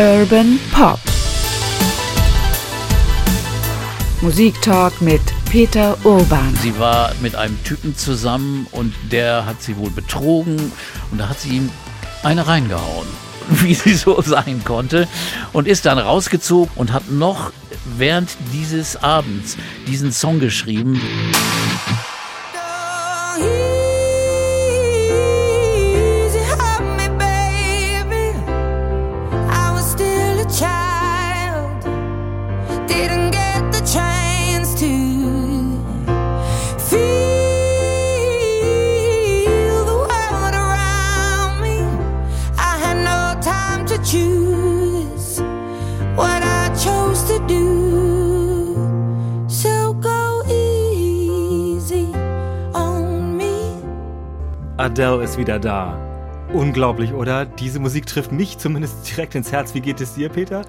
Urban Pop. Musiktalk mit Peter Urban. Sie war mit einem Typen zusammen und der hat sie wohl betrogen und da hat sie ihm eine reingehauen, wie sie so sein konnte und ist dann rausgezogen und hat noch während dieses Abends diesen Song geschrieben. Adele ist wieder da. Unglaublich, oder? Diese Musik trifft mich zumindest direkt ins Herz. Wie geht es dir, Peter?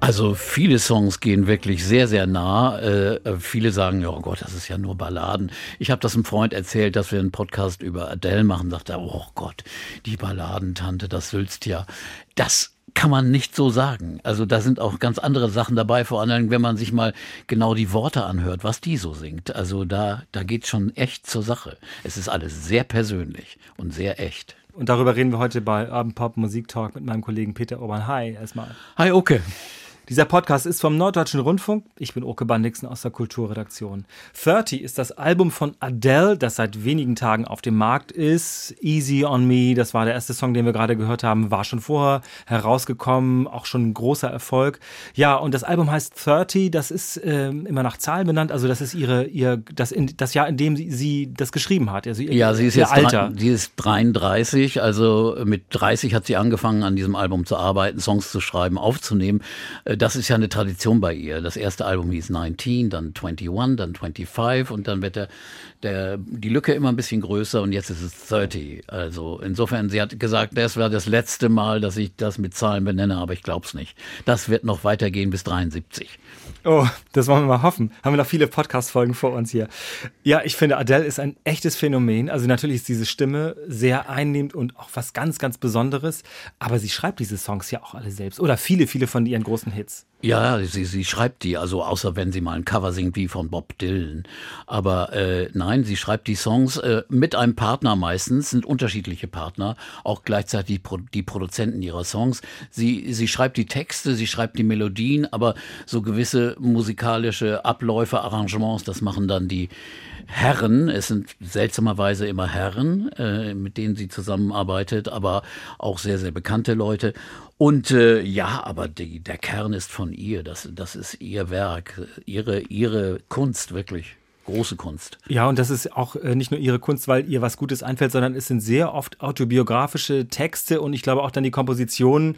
Also viele Songs gehen wirklich sehr, sehr nah. Äh, viele sagen, oh Gott, das ist ja nur Balladen. Ich habe das einem Freund erzählt, dass wir einen Podcast über Adele machen. Sagt er, oh Gott, die Balladentante, das sülzt ja. Das kann man nicht so sagen. Also da sind auch ganz andere Sachen dabei, vor allem wenn man sich mal genau die Worte anhört, was die so singt. Also da, da geht schon echt zur Sache. Es ist alles sehr persönlich und sehr echt. Und darüber reden wir heute bei Urban Pop Musik Talk mit meinem Kollegen Peter Urban. Hi, erstmal. Hi, okay. Dieser Podcast ist vom Norddeutschen Rundfunk. Ich bin Oke Bandixen aus der Kulturredaktion. 30 ist das Album von Adele, das seit wenigen Tagen auf dem Markt ist. Easy on Me, das war der erste Song, den wir gerade gehört haben, war schon vorher herausgekommen, auch schon ein großer Erfolg. Ja, und das Album heißt 30, das ist äh, immer nach Zahlen benannt, also das ist ihre, ihr, das, in, das Jahr, in dem sie, sie das geschrieben hat. Also ihr, ja, sie ist jetzt Alter. sie ist 33, also mit 30 hat sie angefangen, an diesem Album zu arbeiten, Songs zu schreiben, aufzunehmen äh, das ist ja eine Tradition bei ihr. Das erste Album hieß 19, dann 21, dann 25 und dann wird der, der, die Lücke immer ein bisschen größer und jetzt ist es 30. Also insofern, sie hat gesagt, das war das letzte Mal, dass ich das mit Zahlen benenne, aber ich glaube es nicht. Das wird noch weitergehen bis 73. Oh, das wollen wir mal hoffen. Haben wir noch viele Podcast-Folgen vor uns hier. Ja, ich finde, Adele ist ein echtes Phänomen. Also natürlich ist diese Stimme sehr einnehmend und auch was ganz, ganz Besonderes. Aber sie schreibt diese Songs ja auch alle selbst. Oder viele, viele von ihren großen Hits. Ja, sie, sie schreibt die, also außer wenn sie mal ein Cover singt wie von Bob Dylan. Aber äh, nein, sie schreibt die Songs äh, mit einem Partner meistens, sind unterschiedliche Partner, auch gleichzeitig die Produzenten ihrer Songs. Sie, sie schreibt die Texte, sie schreibt die Melodien, aber so gewisse musikalische Abläufe, Arrangements, das machen dann die Herren, es sind seltsamerweise immer Herren, äh, mit denen sie zusammenarbeitet, aber auch sehr, sehr bekannte Leute. Und äh, ja, aber die, der Kern ist von ihr, das, das ist ihr Werk, ihre, ihre Kunst wirklich große Kunst. Ja, und das ist auch äh, nicht nur ihre Kunst, weil ihr was Gutes einfällt, sondern es sind sehr oft autobiografische Texte und ich glaube auch dann die Kompositionen,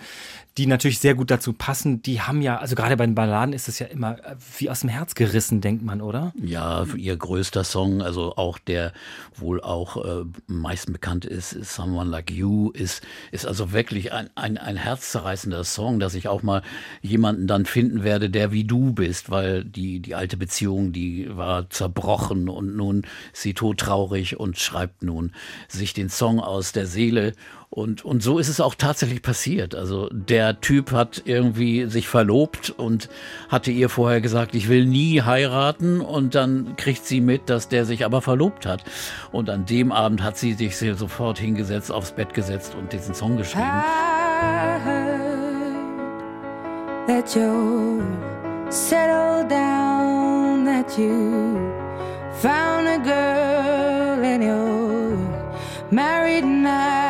die natürlich sehr gut dazu passen. Die haben ja, also gerade bei den Balladen ist es ja immer äh, wie aus dem Herz gerissen, denkt man, oder? Ja, ihr größter Song, also auch der wohl auch äh, meisten bekannt ist, ist Someone Like You, ist, ist also wirklich ein, ein, ein herzzerreißender Song, dass ich auch mal jemanden dann finden werde, der wie du bist, weil die, die alte Beziehung, die war zerbrochen zerbrochen und nun ist sie todtraurig und schreibt nun sich den Song aus der Seele. Und, und so ist es auch tatsächlich passiert. Also der Typ hat irgendwie sich verlobt und hatte ihr vorher gesagt, ich will nie heiraten. Und dann kriegt sie mit, dass der sich aber verlobt hat. Und an dem Abend hat sie sich sofort hingesetzt, aufs Bett gesetzt und diesen Song geschrieben. That you settled down, that you found a girl and you're married now.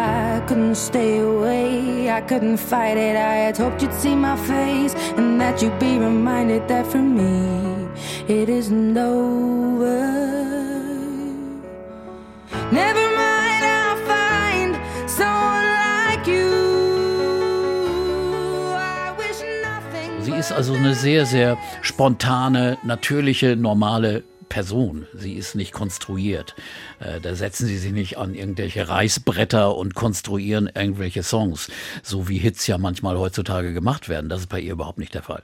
couldn't stay away. I couldn't fight it. I had hoped you'd see my face and that you'd be reminded that for me it isn't over. Never mind, I'll find someone like you. Sie ist also eine sehr, sehr spontane, natürliche, normale Person. Sie ist nicht konstruiert. Äh, da setzen sie sich nicht an irgendwelche Reißbretter und konstruieren irgendwelche Songs, so wie Hits ja manchmal heutzutage gemacht werden. Das ist bei ihr überhaupt nicht der Fall.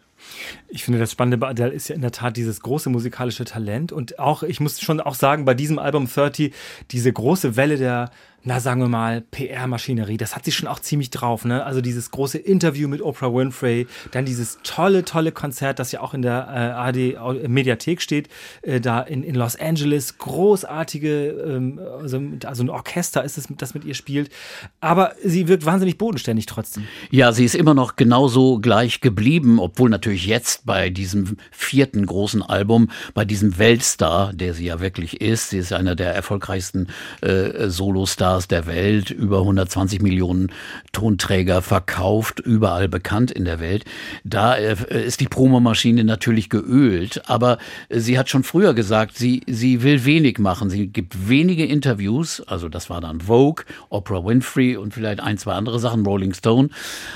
Ich finde, das Spannende bei Adele ist ja in der Tat dieses große musikalische Talent und auch, ich muss schon auch sagen, bei diesem Album 30, diese große Welle der na sagen wir mal, PR-Maschinerie, das hat sie schon auch ziemlich drauf. Ne? Also dieses große Interview mit Oprah Winfrey, dann dieses tolle, tolle Konzert, das ja auch in der äh, AD-Mediathek steht, äh, da in, in Los Angeles, großartige, ähm, also, also ein Orchester ist es, das mit ihr spielt. Aber sie wirkt wahnsinnig bodenständig trotzdem. Ja, sie ist immer noch genauso gleich geblieben, obwohl natürlich jetzt bei diesem vierten großen Album, bei diesem Weltstar, der sie ja wirklich ist, sie ist einer der erfolgreichsten äh, Solostars Stars der Welt, über 120 Millionen Tonträger verkauft, überall bekannt in der Welt. Da äh, ist die Promomaschine natürlich geölt, aber sie hat schon früher gesagt, sie, sie will wenig machen. Sie gibt wenige Interviews, also das war dann Vogue, Oprah Winfrey und vielleicht ein, zwei andere Sachen, Rolling Stone,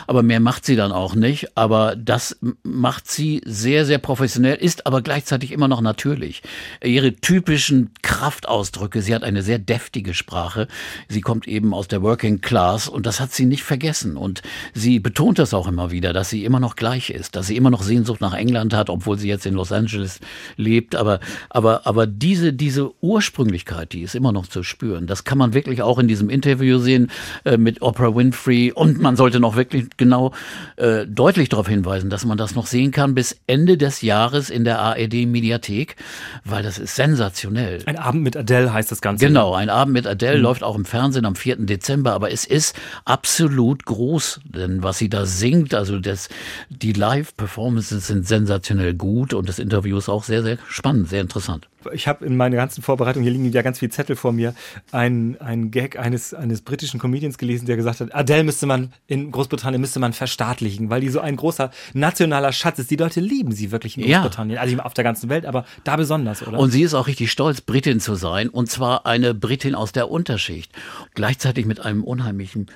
aber mehr macht sie dann auch nicht. Aber das macht sie sehr, sehr professionell, ist aber gleichzeitig immer noch natürlich. Ihre typischen Kraftausdrücke, sie hat eine sehr deftige Sprache, sie kommt eben aus der Working Class und das hat sie nicht vergessen. Und sie betont das auch immer wieder, dass sie immer noch gleich ist, dass sie immer noch Sehnsucht nach England hat, obwohl sie jetzt in Los Angeles lebt. Aber, aber, aber diese, diese Ursprünglichkeit, die ist immer noch zu spüren. Das kann man wirklich auch in diesem Interview sehen äh, mit Oprah Winfrey. Und man sollte noch wirklich genau äh, deutlich darauf hinweisen, dass man das noch sehen kann bis Ende des Jahres in der ARD-Mediathek, weil das ist sensationell. Ein Abend mit Adele heißt das Ganze. Genau, ein Abend mit Adele mhm. läuft auch im Fernsehen am 4. Dezember, aber es ist absolut groß, denn was sie da singt, also das, die Live-Performances sind sensationell gut und das Interview ist auch sehr, sehr spannend, sehr interessant. Ich habe in meiner ganzen Vorbereitung, hier liegen ja ganz viele Zettel vor mir, einen, einen Gag eines, eines britischen Comedians gelesen, der gesagt hat, Adele müsste man in Großbritannien müsste man verstaatlichen, weil die so ein großer nationaler Schatz ist. Die Leute lieben sie wirklich in Großbritannien, ja. also auf der ganzen Welt, aber da besonders, oder? Und sie ist auch richtig stolz, Britin zu sein, und zwar eine Britin aus der Unterschicht. Gleichzeitig mit einem unheimlichen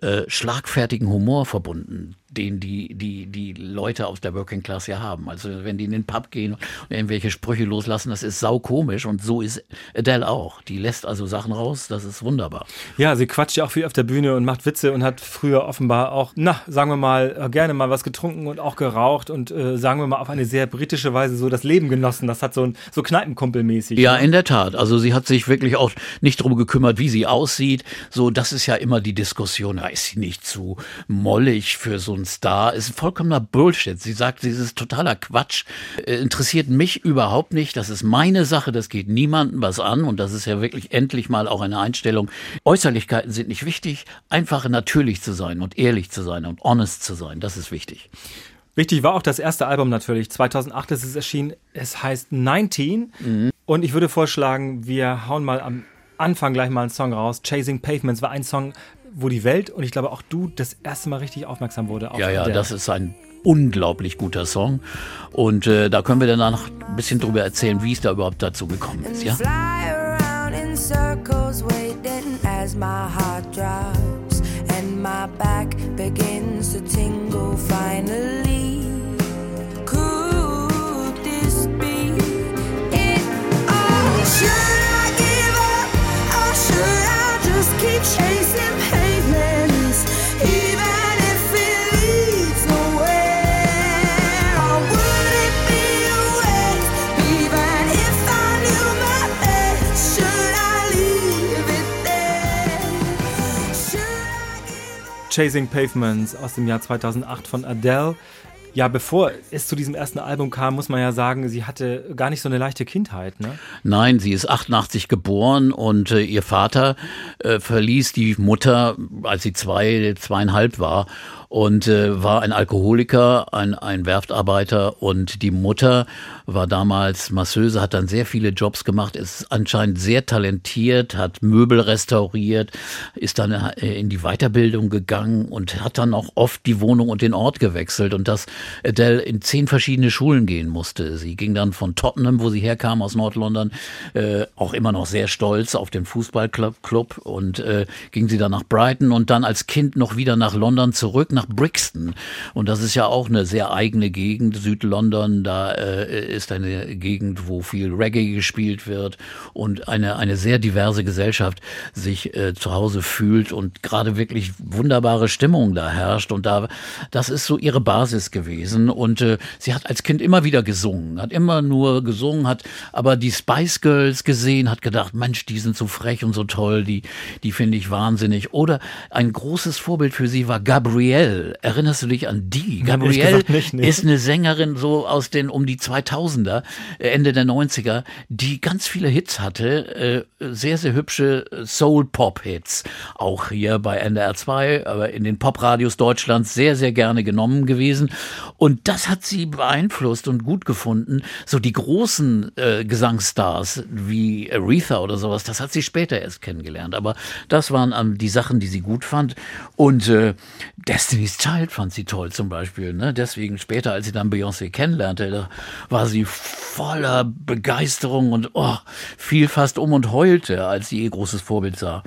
äh, schlagfertigen Humor verbunden den die, die, die Leute aus der Working Class ja haben. Also wenn die in den Pub gehen und irgendwelche Sprüche loslassen, das ist saukomisch und so ist Adele auch. Die lässt also Sachen raus, das ist wunderbar. Ja, sie quatscht ja auch viel auf der Bühne und macht Witze und hat früher offenbar auch, na, sagen wir mal, äh, gerne mal was getrunken und auch geraucht und äh, sagen wir mal auf eine sehr britische Weise so das Leben genossen. Das hat so ein so Kneipenkumpelmäßig. Ja, ne? in der Tat. Also sie hat sich wirklich auch nicht darum gekümmert, wie sie aussieht. So, das ist ja immer die Diskussion. Da ist sie nicht zu mollig für so ein ein Star, ist vollkommener Bullshit. Sie sagt, dieses totaler Quatsch äh, interessiert mich überhaupt nicht. Das ist meine Sache, das geht niemandem was an und das ist ja wirklich endlich mal auch eine Einstellung. Äußerlichkeiten sind nicht wichtig, einfach natürlich zu sein und ehrlich zu sein und honest zu sein, das ist wichtig. Wichtig war auch das erste Album natürlich. 2008 ist es erschienen. Es heißt 19. Mhm. Und ich würde vorschlagen, wir hauen mal am Anfang gleich mal einen Song raus. Chasing Pavements war ein Song, wo die Welt und ich glaube auch du das erste Mal richtig aufmerksam wurde. ja, ja, das ist ein unglaublich guter Song. Und äh, da können wir dann noch ein bisschen drüber erzählen, wie es da überhaupt dazu gekommen ist. Ja? my back begins to tingle finally. Could this be it? Oh, should I give up or should I just keep chasing? Chasing Pavements aus dem Jahr 2008 von Adele. Ja, bevor es zu diesem ersten Album kam, muss man ja sagen, sie hatte gar nicht so eine leichte Kindheit, ne? Nein, sie ist 88 geboren und äh, ihr Vater äh, verließ die Mutter, als sie zwei, zweieinhalb war und äh, war ein Alkoholiker, ein, ein Werftarbeiter und die Mutter war damals Masseuse, hat dann sehr viele Jobs gemacht, ist anscheinend sehr talentiert, hat Möbel restauriert, ist dann äh, in die Weiterbildung gegangen und hat dann auch oft die Wohnung und den Ort gewechselt und das Adele in zehn verschiedene Schulen gehen musste. Sie ging dann von Tottenham, wo sie herkam aus Nordlondon, äh, auch immer noch sehr stolz auf den Fußballclub Club und äh, ging sie dann nach Brighton und dann als Kind noch wieder nach London zurück, nach Brixton. Und das ist ja auch eine sehr eigene Gegend, Südlondon. Da äh, ist eine Gegend, wo viel Reggae gespielt wird und eine, eine sehr diverse Gesellschaft sich äh, zu Hause fühlt und gerade wirklich wunderbare Stimmung da herrscht. Und da, das ist so ihre Basis gewesen. Und äh, sie hat als Kind immer wieder gesungen, hat immer nur gesungen, hat aber die Spice Girls gesehen, hat gedacht, Mensch, die sind so frech und so toll, die, die finde ich wahnsinnig. Oder ein großes Vorbild für sie war Gabrielle. Erinnerst du dich an die? Gabrielle nicht, nee. ist eine Sängerin so aus den um die 2000er, äh, Ende der 90er, die ganz viele Hits hatte, äh, sehr, sehr hübsche Soul-Pop-Hits. Auch hier bei NDR 2, aber in den Popradios Deutschlands sehr, sehr gerne genommen gewesen. Und das hat sie beeinflusst und gut gefunden. So die großen äh, Gesangsstars wie Aretha oder sowas, das hat sie später erst kennengelernt. Aber das waren ähm, die Sachen, die sie gut fand. Und äh, Destiny's Child fand sie toll zum Beispiel. Ne? Deswegen später, als sie dann Beyoncé kennenlernte, da war sie voller Begeisterung und oh, fiel fast um und heulte, als sie ihr großes Vorbild sah.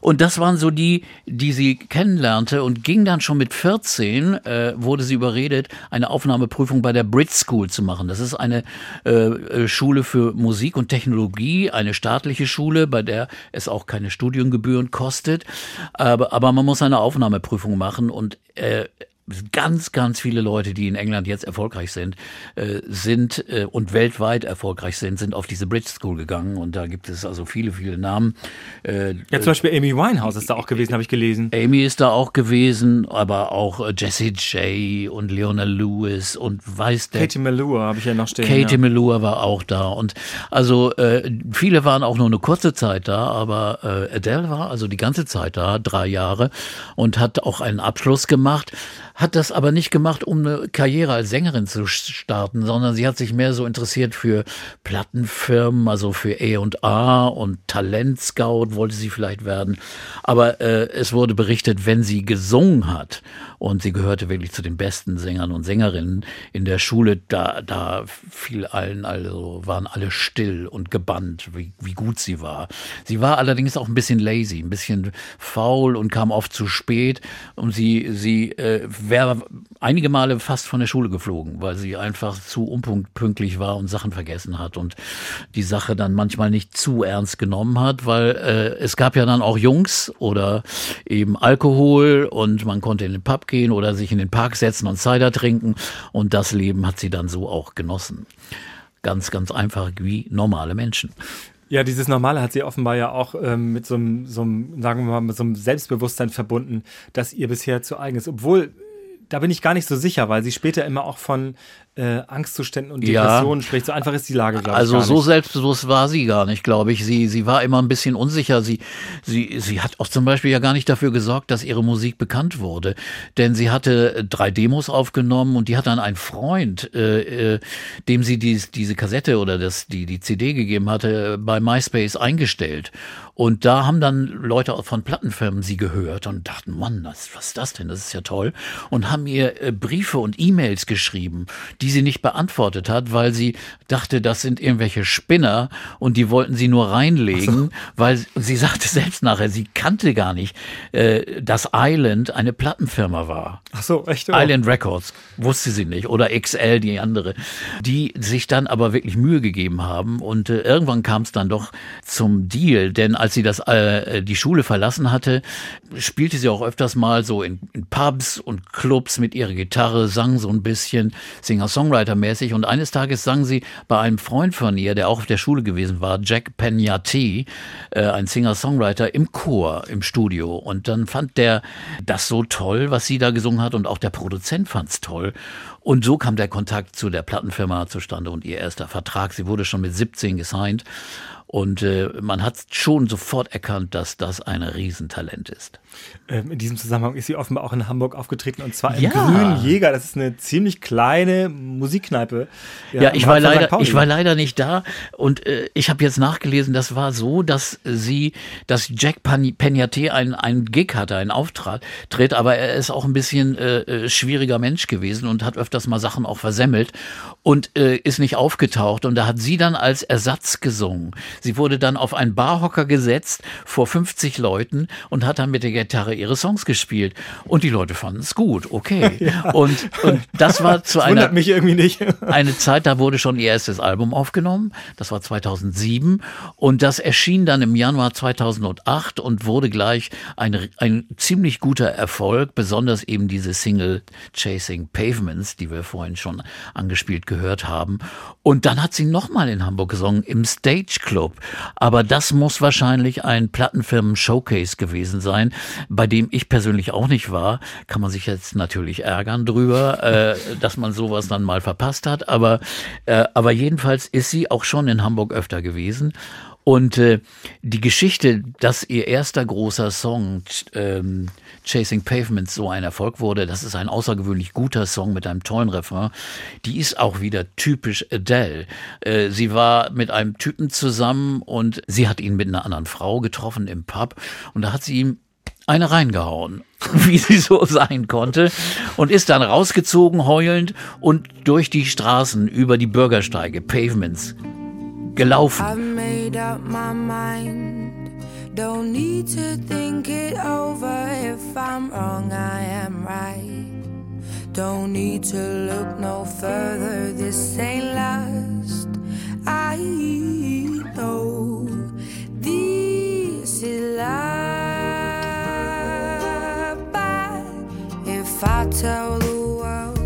Und das waren so die, die sie kennenlernte und ging dann schon mit 14, äh, wurde sie überredet, eine Aufnahmeprüfung bei der Brit School zu machen. Das ist eine äh, äh, Schule für Musik und Technologie, eine staatliche Schule, bei der es auch keine Studiengebühren kostet. Aber, aber man muss eine Aufnahmeprüfung machen und uh, ganz, ganz viele Leute, die in England jetzt erfolgreich sind, äh, sind äh, und weltweit erfolgreich sind, sind auf diese Bridge School gegangen und da gibt es also viele, viele Namen. Äh, ja, zum Beispiel Amy Winehouse ist da auch gewesen, habe ich gelesen. Amy ist da auch gewesen, aber auch äh, Jessie J und Leona Lewis und weiß der. Katie Melua habe ich ja noch stehen. Katie ja. Melua war auch da und also äh, viele waren auch nur eine kurze Zeit da, aber äh, Adele war also die ganze Zeit da, drei Jahre und hat auch einen Abschluss gemacht hat das aber nicht gemacht, um eine Karriere als Sängerin zu starten, sondern sie hat sich mehr so interessiert für Plattenfirmen, also für A&A und Talentscout wollte sie vielleicht werden. Aber äh, es wurde berichtet, wenn sie gesungen hat und sie gehörte wirklich zu den besten Sängern und Sängerinnen in der Schule. Da, da fiel allen, also waren alle still und gebannt, wie, wie gut sie war. Sie war allerdings auch ein bisschen lazy, ein bisschen faul und kam oft zu spät. Und sie, sie äh, wäre einige Male fast von der Schule geflogen, weil sie einfach zu unpünktlich war und Sachen vergessen hat und die Sache dann manchmal nicht zu ernst genommen hat, weil äh, es gab ja dann auch Jungs oder eben Alkohol und man konnte in den Pub gehen oder sich in den Park setzen und Cider trinken. Und das Leben hat sie dann so auch genossen. Ganz, ganz einfach wie normale Menschen. Ja, dieses Normale hat sie offenbar ja auch ähm, mit so einem, so einem, sagen wir mal, mit so einem Selbstbewusstsein verbunden, das ihr bisher zu eigen ist. Obwohl, da bin ich gar nicht so sicher, weil sie später immer auch von äh, Angstzuständen und Depressionen ja. spricht. So einfach ist die Lage, glaube also ich. Also so selbstbewusst war sie gar nicht, glaube ich. Sie, sie war immer ein bisschen unsicher. Sie, sie, sie hat auch zum Beispiel ja gar nicht dafür gesorgt, dass ihre Musik bekannt wurde. Denn sie hatte drei Demos aufgenommen und die hat dann ein Freund, äh, äh, dem sie dies, diese Kassette oder das, die, die CD gegeben hatte, bei MySpace eingestellt. Und da haben dann Leute von Plattenfirmen sie gehört und dachten, Mann, was, was ist das denn? Das ist ja toll. Und haben ihr äh, Briefe und E-Mails geschrieben, die sie nicht beantwortet hat, weil sie dachte, das sind irgendwelche Spinner und die wollten sie nur reinlegen, weil sie sagte selbst nachher, sie kannte gar nicht, äh, dass Island eine Plattenfirma war. Ach so, echt? Oh. Island Records wusste sie nicht oder XL, die andere, die sich dann aber wirklich Mühe gegeben haben und äh, irgendwann kam es dann doch zum Deal, denn als sie das äh, die Schule verlassen hatte, spielte sie auch öfters mal so in, in Pubs und Clubs mit ihrer Gitarre, sang so ein bisschen Singer-Songwriter-mäßig und eines Tages sang sie bei einem Freund von ihr, der auch auf der Schule gewesen war, Jack Penyati, äh, ein Singer-Songwriter im Chor im Studio. Und dann fand der das so toll, was sie da gesungen hat. Und auch der Produzent fand's toll. Und so kam der Kontakt zu der Plattenfirma zustande und ihr erster Vertrag. Sie wurde schon mit 17 gesigned und äh, man hat schon sofort erkannt, dass das ein Riesentalent ist. Ähm, in diesem Zusammenhang ist sie offenbar auch in Hamburg aufgetreten und zwar im ja. Grünen Jäger. Das ist eine ziemlich kleine Musikkneipe. Ja, ja ich, war leider, ich war leider nicht da und äh, ich habe jetzt nachgelesen, das war so, dass sie, dass Jack Peñate einen, einen Gig hatte, einen Auftritt, tritt, aber er ist auch ein bisschen äh, äh, schwieriger Mensch gewesen und hat öfter öfters mal Sachen auch versemmelt und äh, ist nicht aufgetaucht. Und da hat sie dann als Ersatz gesungen. Sie wurde dann auf einen Barhocker gesetzt vor 50 Leuten und hat dann mit der Gitarre ihre Songs gespielt. Und die Leute fanden es gut, okay. Ja. Und, und das war zu das einer mich irgendwie nicht. eine Zeit, da wurde schon ihr erstes Album aufgenommen. Das war 2007 und das erschien dann im Januar 2008 und wurde gleich ein, ein ziemlich guter Erfolg, besonders eben diese Single Chasing Pavements, die wir vorhin schon angespielt gehört haben. Und dann hat sie nochmal in Hamburg gesungen im Stage Club. Aber das muss wahrscheinlich ein Plattenfirmen-Showcase gewesen sein, bei dem ich persönlich auch nicht war. Kann man sich jetzt natürlich ärgern drüber, äh, dass man sowas dann mal verpasst hat. Aber, äh, aber jedenfalls ist sie auch schon in Hamburg öfter gewesen. Und äh, die Geschichte, dass ihr erster großer Song ähm, Chasing Pavements so ein Erfolg wurde, das ist ein außergewöhnlich guter Song mit einem tollen Refrain, die ist auch wieder typisch Adele. Äh, sie war mit einem Typen zusammen und sie hat ihn mit einer anderen Frau getroffen im Pub und da hat sie ihm eine reingehauen, wie sie so sein konnte, und ist dann rausgezogen heulend und durch die Straßen über die Bürgersteige, Pavements, gelaufen. Don't need to think it over. If I'm wrong, I am right. Don't need to look no further. This ain't last. I know this is life. But if I tell the world.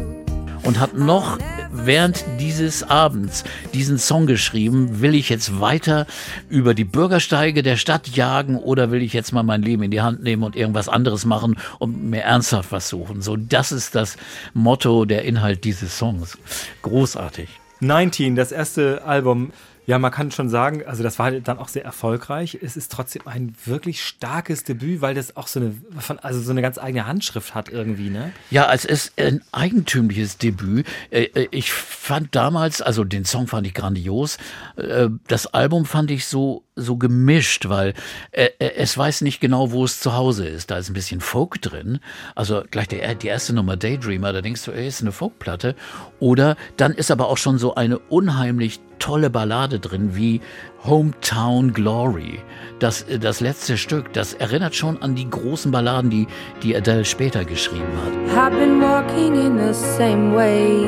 Und hat noch während dieses Abends diesen Song geschrieben. Will ich jetzt weiter über die Bürgersteige der Stadt jagen oder will ich jetzt mal mein Leben in die Hand nehmen und irgendwas anderes machen und mir ernsthaft was suchen? So, das ist das Motto, der Inhalt dieses Songs. Großartig. 19, das erste Album ja, man kann schon sagen, also das war dann auch sehr erfolgreich. Es ist trotzdem ein wirklich starkes Debüt, weil das auch so eine, also so eine ganz eigene Handschrift hat irgendwie, ne? Ja, es ist ein eigentümliches Debüt. Äh, äh, ich fand damals, also den Song fand ich grandios. Äh, das Album fand ich so so gemischt, weil es weiß nicht genau, wo es zu Hause ist. Da ist ein bisschen Folk drin. Also gleich der, die erste Nummer Daydreamer, da denkst du, ey, ist eine Folkplatte. Oder dann ist aber auch schon so eine unheimlich tolle Ballade drin wie Hometown Glory. Das, äh, das letzte Stück, das erinnert schon an die großen Balladen, die, die Adele später geschrieben hat. I've been walking in the same way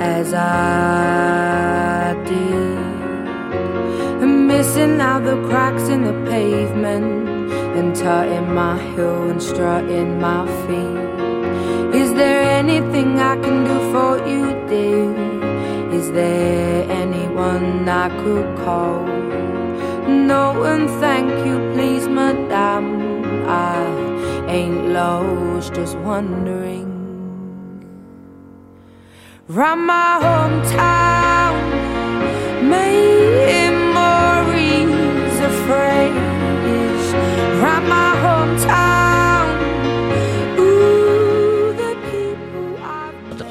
as I did. Missing out the cracks in the pavement and tutting my heel and strutting my feet. Is there anything I can do for you, dear? Is there I could call? No, and thank you, please, madame. I ain't lost, just wondering. Round my hometown, memories of phrase.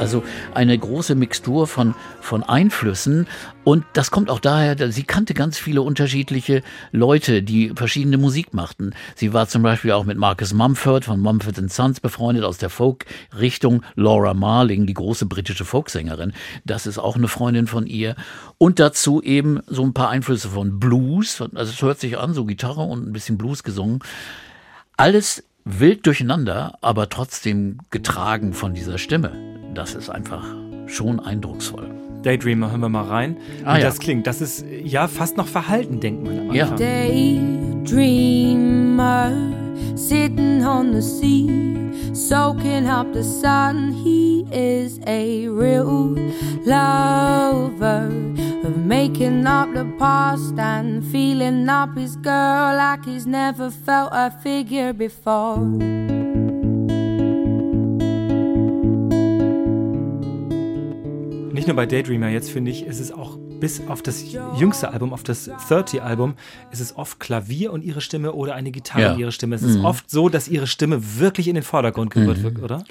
Also eine große Mixtur von, von Einflüssen. Und das kommt auch daher, sie kannte ganz viele unterschiedliche Leute, die verschiedene Musik machten. Sie war zum Beispiel auch mit Marcus Mumford von Mumford Sons befreundet aus der Folk-Richtung. Laura Marling, die große britische Folksängerin, das ist auch eine Freundin von ihr. Und dazu eben so ein paar Einflüsse von Blues. Also es hört sich an, so Gitarre und ein bisschen Blues gesungen. Alles wild durcheinander, aber trotzdem getragen von dieser Stimme. Das ist einfach schon eindrucksvoll. Daydreamer, hören wir mal rein. Ah, Wie ja. das klingt, das ist ja fast noch verhalten, denkt man am Anfang. Ja. Daydreamer, sitting on the sea, soaking up the sun. He is a real lover of making up the past and feeling up his girl like he's never felt a figure before. Nicht nur bei Daydreamer jetzt, finde ich, ist es auch bis auf das jüngste Album, auf das 30-Album, ist es oft Klavier und ihre Stimme oder eine Gitarre ja. und ihre Stimme. Es ist mhm. oft so, dass ihre Stimme wirklich in den Vordergrund gerührt mhm. wird, oder?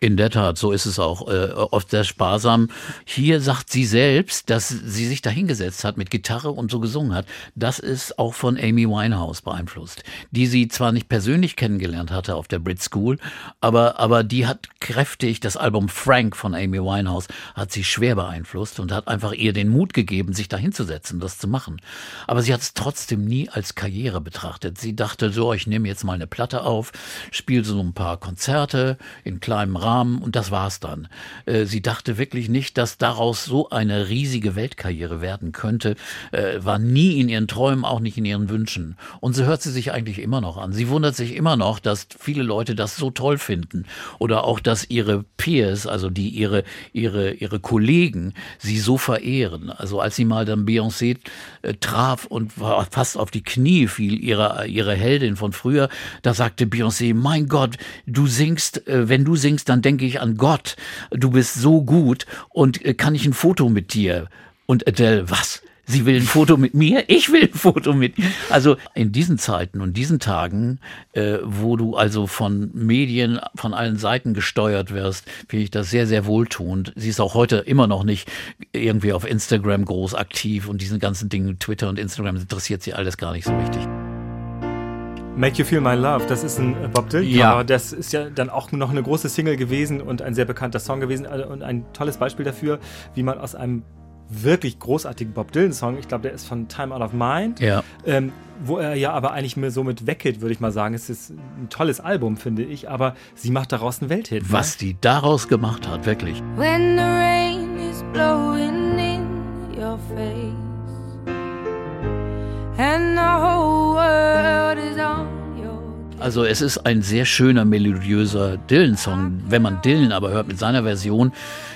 In der Tat, so ist es auch. Äh, oft sehr sparsam. Hier sagt sie selbst, dass sie sich dahingesetzt hat mit Gitarre und so gesungen hat. Das ist auch von Amy Winehouse beeinflusst, die sie zwar nicht persönlich kennengelernt hatte auf der Brit School, aber, aber die hat kräftig das Album Frank von Amy Winehouse hat sie schwer beeinflusst und hat einfach ihr den Mut gegeben, sich dahinzusetzen, das zu machen. Aber sie hat es trotzdem nie als Karriere betrachtet. Sie dachte so, ich nehme jetzt mal eine Platte auf, spiele so ein paar Konzerte in kleinem Rahmen und das war's dann. Äh, sie dachte wirklich nicht, dass daraus so eine riesige Weltkarriere werden könnte, äh, war nie in ihren Träumen, auch nicht in ihren Wünschen. Und so hört sie sich eigentlich immer noch an. Sie wundert sich immer noch, dass viele Leute das so toll finden oder auch, dass ihre Peers, also die ihre ihre ihre Kollegen, sie so verehren. Also als sie mal dann Beyoncé äh, traf und war fast auf die Knie fiel, ihre ihre Heldin von früher, da sagte Beyoncé, mein Gott, du singst, wenn du singst, dann denke ich an Gott. Du bist so gut und äh, kann ich ein Foto mit dir? Und Adele, was? Sie will ein Foto mit mir, ich will ein Foto mit. Also in diesen Zeiten und diesen Tagen, äh, wo du also von Medien von allen Seiten gesteuert wirst, finde ich das sehr, sehr wohltuend. Sie ist auch heute immer noch nicht irgendwie auf Instagram groß aktiv und diesen ganzen Dingen, Twitter und Instagram interessiert sie alles gar nicht so richtig. Make You Feel My Love, das ist ein Bob Dylan. Ja. Das ist ja dann auch noch eine große Single gewesen und ein sehr bekannter Song gewesen also, und ein tolles Beispiel dafür, wie man aus einem wirklich großartigen Bob Dylan-Song. Ich glaube, der ist von Time Out of Mind. Ja. Ähm, wo er ja aber eigentlich mehr so mit weggeht, würde ich mal sagen. Es ist ein tolles Album, finde ich, aber sie macht daraus einen Welthit. Ne? Was die daraus gemacht hat, wirklich. When the rain is blowing in your face also es ist ein sehr schöner, melodiöser Dylan-Song. Wenn man Dylan aber hört mit seiner Version,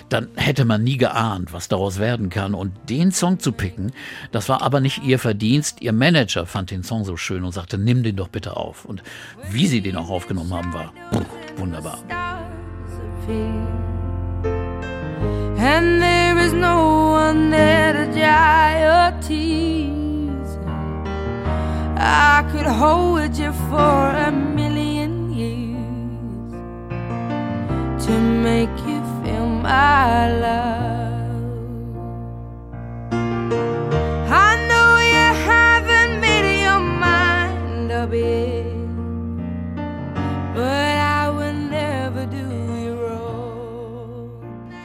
dann hätte man nie geahnt, was daraus werden kann. Und den Song zu picken, das war aber nicht ihr Verdienst. Ihr Manager fand den Song so schön und sagte, nimm den doch bitte auf. Und wie sie den auch aufgenommen haben, war puh, wunderbar. And there is no one there to dry your tears. I could hold you for a million years to make you feel my love. I know you haven't made your mind oh, up yet,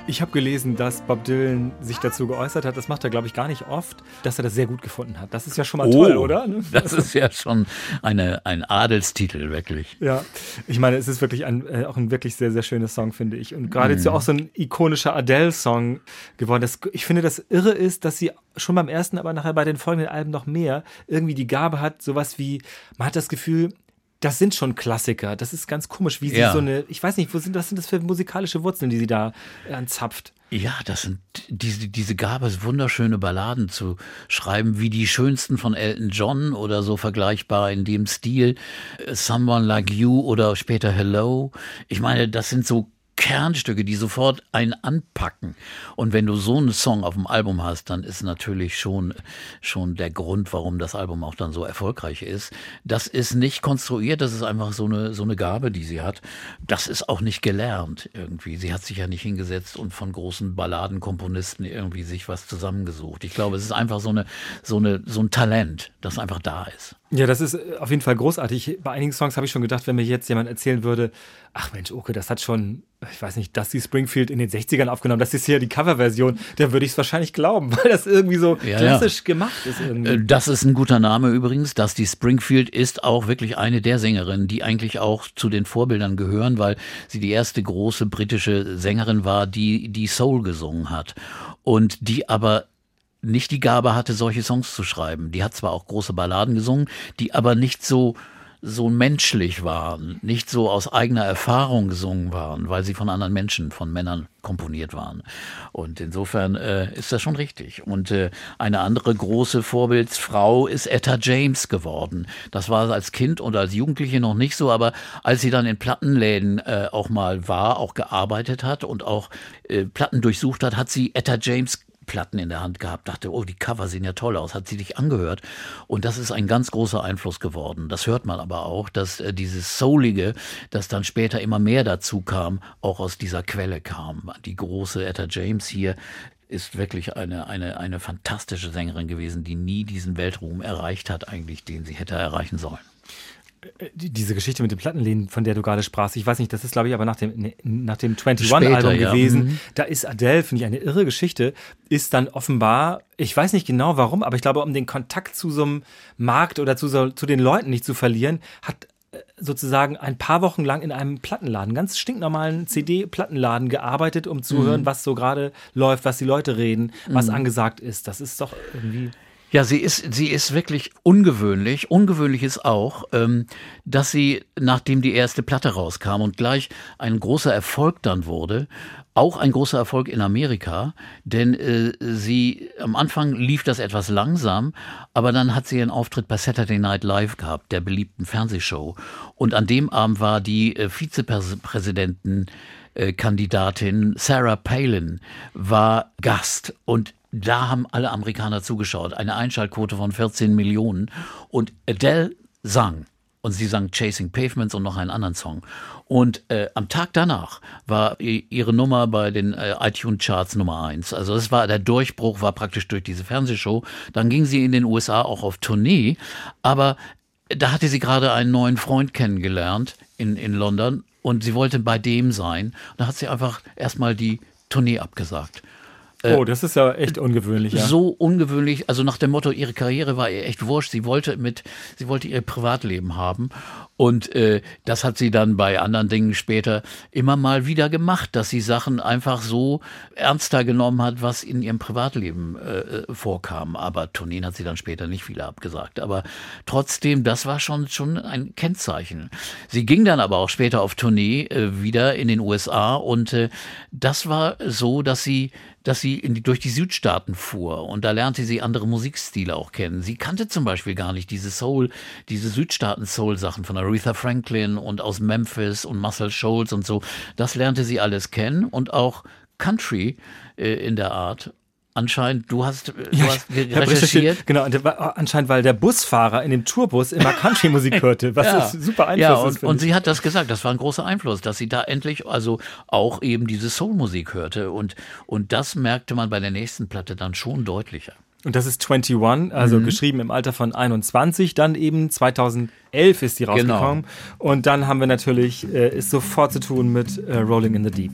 Ich habe gelesen, dass Bob Dylan sich dazu geäußert hat, das macht er, glaube ich, gar nicht oft, dass er das sehr gut gefunden hat. Das ist ja schon mal oh, toll, oder? Das ist ja schon eine, ein Adelstitel, wirklich. Ja, ich meine, es ist wirklich ein, äh, auch ein wirklich sehr, sehr schönes Song, finde ich. Und gerade mm. auch so ein ikonischer Adele-Song geworden. Das, ich finde, das Irre ist, dass sie schon beim ersten, aber nachher bei den folgenden Alben noch mehr irgendwie die Gabe hat, sowas wie, man hat das Gefühl, das sind schon Klassiker. Das ist ganz komisch, wie sie ja. so eine, ich weiß nicht, wo sind, was sind das für musikalische Wurzeln, die sie da anzapft? Ja, das sind diese, diese Gabe, wunderschöne Balladen zu schreiben, wie die schönsten von Elton John oder so vergleichbar in dem Stil. Someone Like You oder später Hello. Ich meine, das sind so Kernstücke, die sofort einen anpacken. Und wenn du so einen Song auf dem Album hast, dann ist natürlich schon, schon der Grund, warum das Album auch dann so erfolgreich ist. Das ist nicht konstruiert, das ist einfach so eine, so eine Gabe, die sie hat. Das ist auch nicht gelernt irgendwie. Sie hat sich ja nicht hingesetzt und von großen Balladenkomponisten irgendwie sich was zusammengesucht. Ich glaube, es ist einfach so eine, so eine, so ein Talent, das einfach da ist. Ja, das ist äh, auf jeden Fall großartig. Bei einigen Songs habe ich schon gedacht, wenn mir jetzt jemand erzählen würde, ach Mensch, okay, das hat schon, ich weiß nicht, Dusty Springfield in den 60ern aufgenommen, das ist hier die Coverversion, dann würde ich es wahrscheinlich glauben, weil das irgendwie so ja, klassisch ja. gemacht ist. Irgendwie. Äh, das ist ein guter Name übrigens. Dusty Springfield ist auch wirklich eine der Sängerinnen, die eigentlich auch zu den Vorbildern gehören, weil sie die erste große britische Sängerin war, die die Soul gesungen hat und die aber nicht die Gabe hatte, solche Songs zu schreiben. Die hat zwar auch große Balladen gesungen, die aber nicht so so menschlich waren, nicht so aus eigener Erfahrung gesungen waren, weil sie von anderen Menschen, von Männern komponiert waren. Und insofern äh, ist das schon richtig. Und äh, eine andere große Vorbildsfrau ist Etta James geworden. Das war als Kind und als Jugendliche noch nicht so, aber als sie dann in Plattenläden äh, auch mal war, auch gearbeitet hat und auch äh, Platten durchsucht hat, hat sie Etta James Platten in der Hand gehabt, dachte, oh, die Cover sehen ja toll aus, hat sie dich angehört. Und das ist ein ganz großer Einfluss geworden. Das hört man aber auch, dass äh, dieses Soulige, das dann später immer mehr dazu kam, auch aus dieser Quelle kam. Die große Etta James hier ist wirklich eine, eine, eine fantastische Sängerin gewesen, die nie diesen Weltruhm erreicht hat, eigentlich, den sie hätte erreichen sollen diese Geschichte mit den Plattenläden, von der du gerade sprachst, ich weiß nicht, das ist, glaube ich, aber nach dem, nach dem 21-Album ja. gewesen. Mhm. Da ist Adele, finde ich, eine irre Geschichte, ist dann offenbar, ich weiß nicht genau warum, aber ich glaube, um den Kontakt zu so einem Markt oder zu, so, zu den Leuten nicht zu verlieren, hat äh, sozusagen ein paar Wochen lang in einem Plattenladen, ganz stinknormalen CD-Plattenladen gearbeitet, um zu mhm. hören, was so gerade läuft, was die Leute reden, was mhm. angesagt ist. Das ist doch irgendwie. Ja, sie ist, sie ist wirklich ungewöhnlich. Ungewöhnlich ist auch, ähm, dass sie, nachdem die erste Platte rauskam und gleich ein großer Erfolg dann wurde, auch ein großer Erfolg in Amerika, denn äh, sie am Anfang lief das etwas langsam, aber dann hat sie einen Auftritt bei Saturday Night Live gehabt, der beliebten Fernsehshow. Und an dem Abend war die äh, Vizepräsidenten äh, Kandidatin Sarah Palin war Gast und da haben alle Amerikaner zugeschaut. Eine Einschaltquote von 14 Millionen. Und Adele sang. Und sie sang Chasing Pavements und noch einen anderen Song. Und äh, am Tag danach war ihre Nummer bei den äh, iTunes-Charts Nummer eins. Also das war der Durchbruch, war praktisch durch diese Fernsehshow. Dann ging sie in den USA auch auf Tournee. Aber da hatte sie gerade einen neuen Freund kennengelernt in, in London und sie wollte bei dem sein. Da hat sie einfach erstmal die Tournee abgesagt. Äh, oh, das ist ja echt ungewöhnlich. Ja. So ungewöhnlich, also nach dem Motto, ihre Karriere war ihr echt wurscht. Sie wollte mit, sie wollte ihr Privatleben haben. Und äh, das hat sie dann bei anderen Dingen später immer mal wieder gemacht, dass sie Sachen einfach so ernster genommen hat, was in ihrem Privatleben äh, vorkam. Aber Tourneen hat sie dann später nicht viele abgesagt. Aber trotzdem, das war schon, schon ein Kennzeichen. Sie ging dann aber auch später auf Tournee äh, wieder in den USA und äh, das war so, dass sie dass sie die, durch die Südstaaten fuhr und da lernte sie andere Musikstile auch kennen. Sie kannte zum Beispiel gar nicht diese Soul, diese Südstaaten-Soul-Sachen von Aretha Franklin und aus Memphis und Muscle Shoals und so. Das lernte sie alles kennen und auch Country äh, in der Art anscheinend, du hast, du ja, hast recherchiert. Genau, anscheinend, weil der Busfahrer in dem Tourbus immer Country-Musik hörte, was ja. super Einfluss ja, und, ist. Und sie hat das gesagt, das war ein großer Einfluss, dass sie da endlich also auch eben diese Soul-Musik hörte. Und, und das merkte man bei der nächsten Platte dann schon deutlicher. Und das ist 21, also mhm. geschrieben im Alter von 21, dann eben 2011 ist die rausgekommen. Genau. Und dann haben wir natürlich, äh, ist sofort zu tun mit äh, Rolling in the Deep.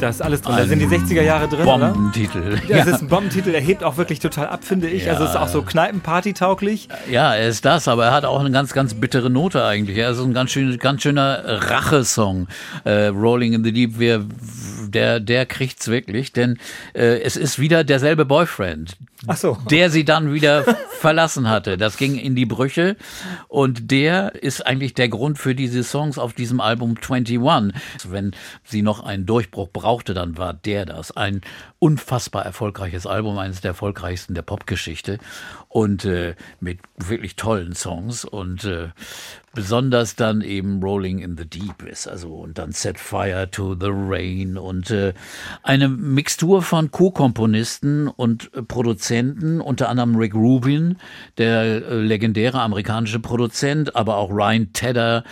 Da ist alles drin. Da sind die 60er Jahre drin, Bombentitel. Oder? Ja, das ist ein Bombentitel. Der hebt auch wirklich total ab, finde ich. Ja. Also es ist auch so Kneipenparty-tauglich. Ja, er ist das, aber er hat auch eine ganz, ganz bittere Note eigentlich. Er ist ein ganz, schön, ganz schöner Rachesong. Äh, Rolling in the Deep, wir, der, der kriegt's wirklich, denn äh, es ist wieder derselbe Boyfriend Ach so. der sie dann wieder verlassen hatte. Das ging in die Brüche und der ist eigentlich der Grund für diese Songs auf diesem Album 21. Wenn sie noch einen Durchbruch brauchte, dann war der das. Ein unfassbar erfolgreiches Album, eines der erfolgreichsten der Popgeschichte und äh, mit wirklich tollen Songs und äh, besonders dann eben Rolling in the Deep ist, also und dann Set Fire to the Rain und äh, eine Mixtur von Co-Komponisten und äh, Produzenten, unter anderem Rick Rubin, der äh, legendäre amerikanische Produzent, aber auch Ryan Tedder.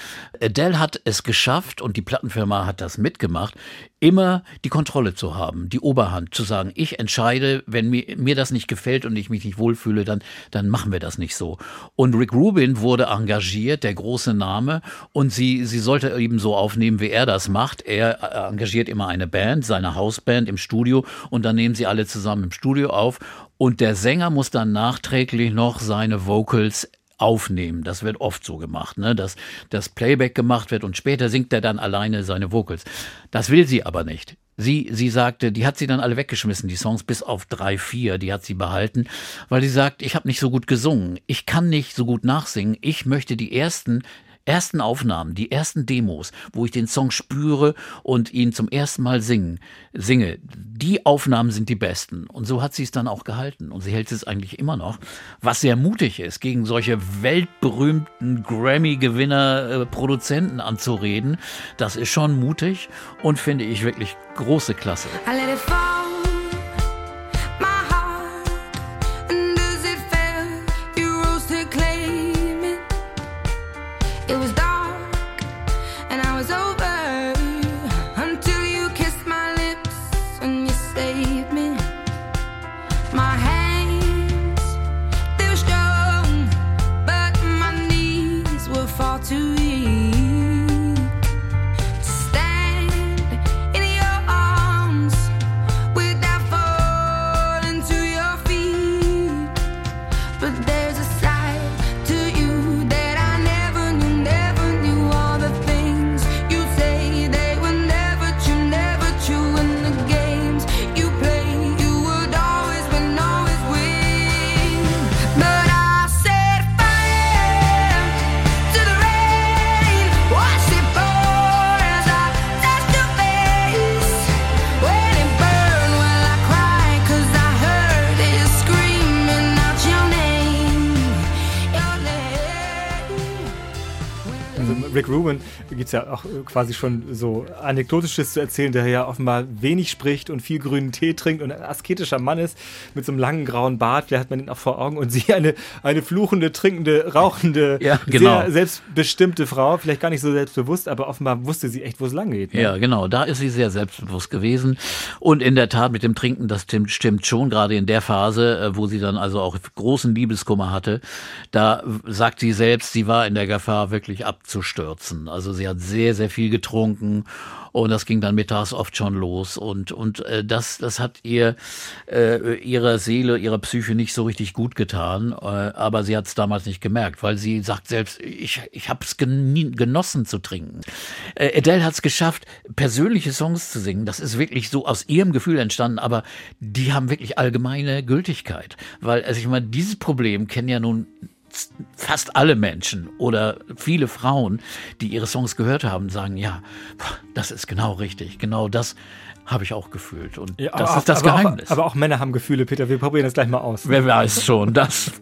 Adele hat es geschafft und die Plattenfirma hat das mitgemacht, immer die Kontrolle zu haben, die Oberhand, zu sagen, ich entscheide, wenn mir, mir das nicht gefällt und ich mich nicht wohlfühle, dann, dann machen wir das nicht so. Und Rick Rubin wurde engagiert, der große Name, und sie, sie sollte eben so aufnehmen, wie er das macht. Er äh, engagiert immer eine Band, seine Hausband im Studio, und dann nehmen sie alle zusammen im Studio auf. Und der Sänger muss dann nachträglich noch seine Vocals aufnehmen. Das wird oft so gemacht, ne? dass das Playback gemacht wird und später singt er dann alleine seine Vocals. Das will sie aber nicht. Sie, sie sagte, die hat sie dann alle weggeschmissen, die Songs bis auf drei, vier, die hat sie behalten, weil sie sagt, ich habe nicht so gut gesungen, ich kann nicht so gut nachsingen, ich möchte die ersten ersten Aufnahmen, die ersten Demos, wo ich den Song spüre und ihn zum ersten Mal singen, singe, die Aufnahmen sind die besten. Und so hat sie es dann auch gehalten. Und sie hält es eigentlich immer noch, was sehr mutig ist, gegen solche weltberühmten Grammy-Gewinner, äh, Produzenten anzureden. Das ist schon mutig und finde ich wirklich große Klasse. Gibt es ja auch äh, quasi schon so Anekdotisches zu erzählen, der ja offenbar wenig spricht und viel grünen Tee trinkt und ein asketischer Mann ist mit so einem langen grauen Bart. Vielleicht hat man ihn auch vor Augen und sie eine, eine fluchende, trinkende, rauchende, Ja, genau. sehr selbstbestimmte Frau. Vielleicht gar nicht so selbstbewusst, aber offenbar wusste sie echt, wo es lang geht. Ne? Ja, genau. Da ist sie sehr selbstbewusst gewesen. Und in der Tat mit dem Trinken, das stimmt, schon, gerade in der Phase, äh, wo sie dann also auch großen Liebeskummer hatte. Da sagt sie selbst, sie war in der Gefahr, wirklich abzustürzen. Also sie hat sehr, sehr viel getrunken. Und das ging dann mittags oft schon los. Und, und äh, das, das hat ihr äh, ihrer Seele, ihrer Psyche nicht so richtig gut getan. Äh, aber sie hat es damals nicht gemerkt, weil sie sagt selbst, ich, ich habe es genossen zu trinken. Äh, Adele hat es geschafft, persönliche Songs zu singen. Das ist wirklich so aus ihrem Gefühl entstanden, aber die haben wirklich allgemeine Gültigkeit. Weil, also ich meine, dieses Problem kennen ja nun fast alle Menschen oder viele Frauen, die ihre Songs gehört haben, sagen, ja, das ist genau richtig, genau das habe ich auch gefühlt. Und Ja, das aber ist das auch, aber Geheimnis. Auch, aber auch Männer haben Gefühle, Peter. Wir probieren das gleich mal aus. Wer weiß schon, das,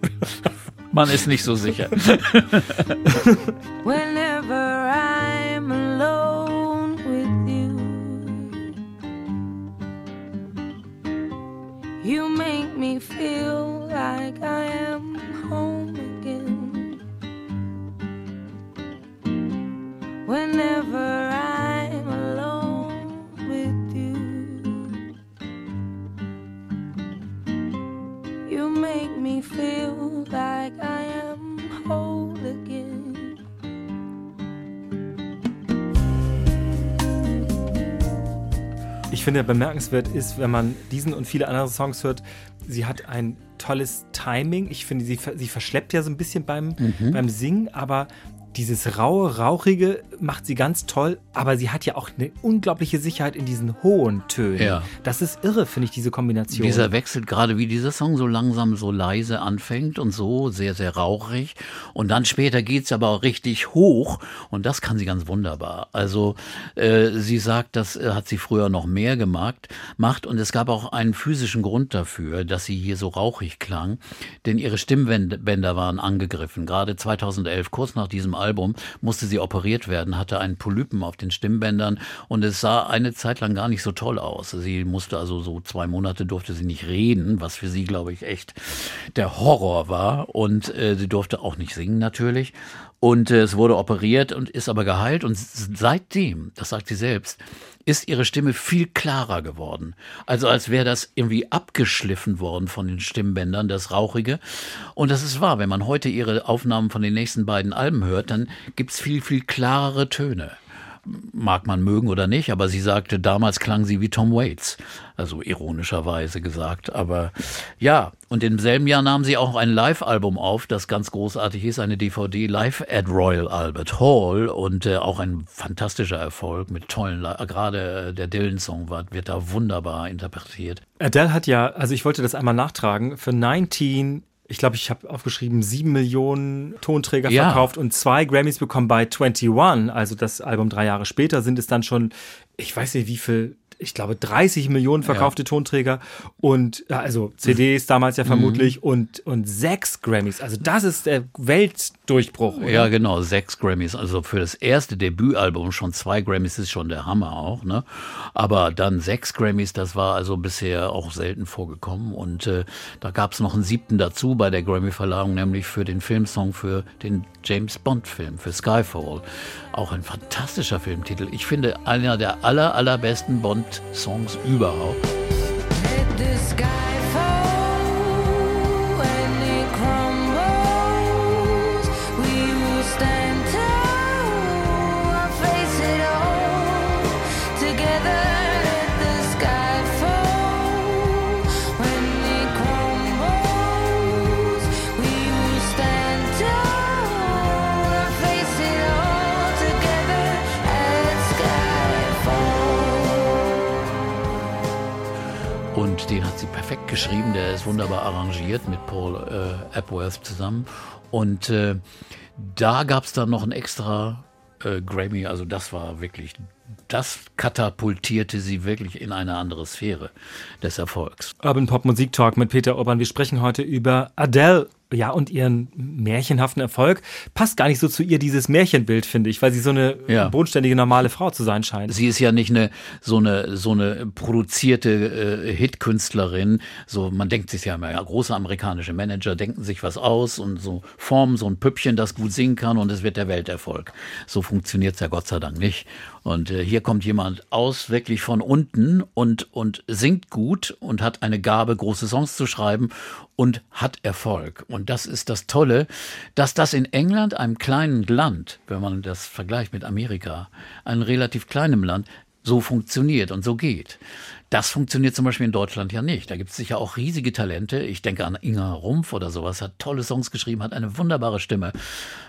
man ist nicht so sicher. Whenever I'm alone with you, you make me feel like I am home Whenever I'm alone with you, you make me feel like I am whole again. Ich finde, bemerkenswert ist, wenn man diesen und viele andere Songs hört, sie hat ein tolles Timing. Ich finde, sie, sie verschleppt ja so ein bisschen beim, beim Singen, aber dieses raue, rauchige macht sie ganz toll, aber sie hat ja auch eine unglaubliche Sicherheit in diesen hohen Tönen. Ja. Das ist irre, finde ich, diese Kombination. Dieser Wechsel, gerade wie dieser Song so langsam so leise anfängt und so sehr, sehr rauchig. Und dann später geht's aber auch richtig hoch und das kann sie ganz wunderbar. Also äh, sie sagt, das äh, hat sie früher noch mehr gemacht, macht und es gab auch einen physischen Grund dafür, dass sie hier so rauchig klang, denn ihre Stimmbänder waren angegriffen. Gerade 2011, kurz nach diesem Album, musste sie operiert werden, hatte einen Polypen auf den Stimmbändern und es sah eine Zeit lang gar nicht so toll aus. Sie musste also so zwei Monate durfte sie nicht reden, was für sie, glaube ich, echt der Horror war und äh, sie durfte auch nicht singen natürlich. Und äh, es wurde operiert und ist aber geheilt. Und seitdem, das sagt sie selbst, ist ihre Stimme viel klarer geworden. Also als wäre das irgendwie abgeschliffen worden von den Stimmbändern, das Rauchige. Und das ist wahr, wenn man heute ihre Aufnahmen von den nächsten beiden Alben hört, dann gibt's viel, viel klarere Töne mag man mögen oder nicht, aber sie sagte, damals klang sie wie Tom Waits. Also ironischerweise gesagt. Aber ja, und im selben Jahr nahm sie auch ein Live-Album auf, das ganz großartig ist, eine DVD Live at Royal Albert Hall und äh, auch ein fantastischer Erfolg mit tollen, gerade äh, der Dylan-Song wird da wunderbar interpretiert. Adele hat ja, also ich wollte das einmal nachtragen, für 19, ich glaube, ich habe aufgeschrieben, 7 Millionen Tonträger Ja. verkauft und zwei Grammys bekommen bei 21, also das Album drei Jahre später, sind es dann schon, ich weiß nicht wie viel, ich glaube 30 Millionen verkaufte Tonträger und ja, also CDs damals Mhm. ja vermutlich und, und sechs Grammys. Also das ist der Weltdurchbruch. Oder? Ja, genau, sechs Grammys. Also für das erste Debütalbum schon zwei Grammys ist schon der Hammer auch, ne? Aber dann sechs Grammys, das war also bisher auch selten vorgekommen. Und äh, da gab es noch einen siebten dazu bei der Grammy-Verleihung, nämlich für den Filmsong für den James Bond-Film, für Skyfall. Auch ein fantastischer Filmtitel. Ich finde einer der aller, allerbesten Bond-Songs überhaupt. Geschrieben. Der ist wunderbar arrangiert mit Paul äh, Epworth zusammen. Und äh, da gab es dann noch ein extra äh, Grammy. Also das war wirklich, das katapultierte sie wirklich in eine andere Sphäre des Erfolgs. Urban Pop Musik Talk mit Peter Urban. Wir sprechen heute über Adele. Ja, und ihren märchenhaften Erfolg. Passt gar nicht so zu ihr dieses Märchenbild, finde ich, weil sie so eine Ja. bodenständige, normale Frau zu sein scheint. Sie ist ja nicht eine so eine so eine produzierte äh, Hitkünstlerin. So man denkt sich ja immer, ja, große amerikanische Manager denken sich was aus und so formen so ein Püppchen, das gut singen kann und es wird der Welterfolg. So funktioniert's ja Gott sei Dank nicht. Und äh, hier kommt jemand aus wirklich von unten und und singt gut und hat eine Gabe, große Songs zu schreiben und hat Erfolg. Und das ist das Tolle, dass das in England, einem kleinen Land, wenn man das vergleicht mit Amerika, einem relativ kleinen Land, so funktioniert und so geht. Das funktioniert zum Beispiel in Deutschland ja nicht. Da gibt es sicher auch riesige Talente. Ich denke an Inga Rumpf oder sowas, hat tolle Songs geschrieben, hat eine wunderbare Stimme,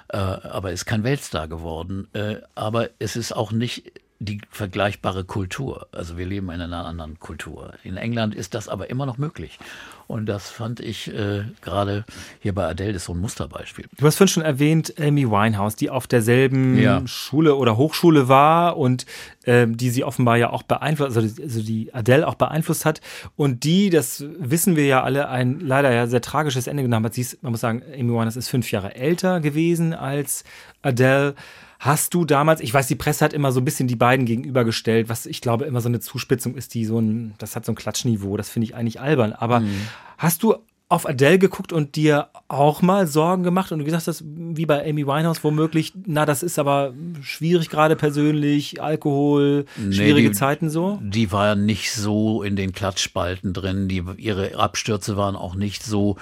äh, aber ist kein Weltstar geworden. Äh, aber es ist auch nicht die vergleichbare Kultur. Also wir leben in einer anderen Kultur. In England ist das aber immer noch möglich. Und das fand ich äh, gerade hier bei Adele ist so ein Musterbeispiel. Du hast vorhin schon erwähnt, Amy Winehouse, die auf derselben Ja. Schule oder Hochschule war und ähm, die sie offenbar ja auch beeinflusst, also, die- also die Adele auch beeinflusst hat und die, das wissen wir ja alle, ein leider ja sehr tragisches Ende genommen hat. Sie ist, man muss sagen, Amy Winehouse ist fünf Jahre älter gewesen als Adele. Hast du damals, ich weiß, die Presse hat immer so ein bisschen die beiden gegenübergestellt, was ich glaube immer so eine Zuspitzung ist, die so ein, das hat so ein Klatschniveau, das finde ich eigentlich albern. Aber hast du auf Adele geguckt und dir auch mal Sorgen gemacht und du gesagt hast, wie bei Amy Winehouse womöglich, na, das ist aber schwierig gerade persönlich, Alkohol, schwierige die- Zeiten so? Die war ja nicht so in den Klatschspalten drin. Die, ihre Abstürze waren auch nicht so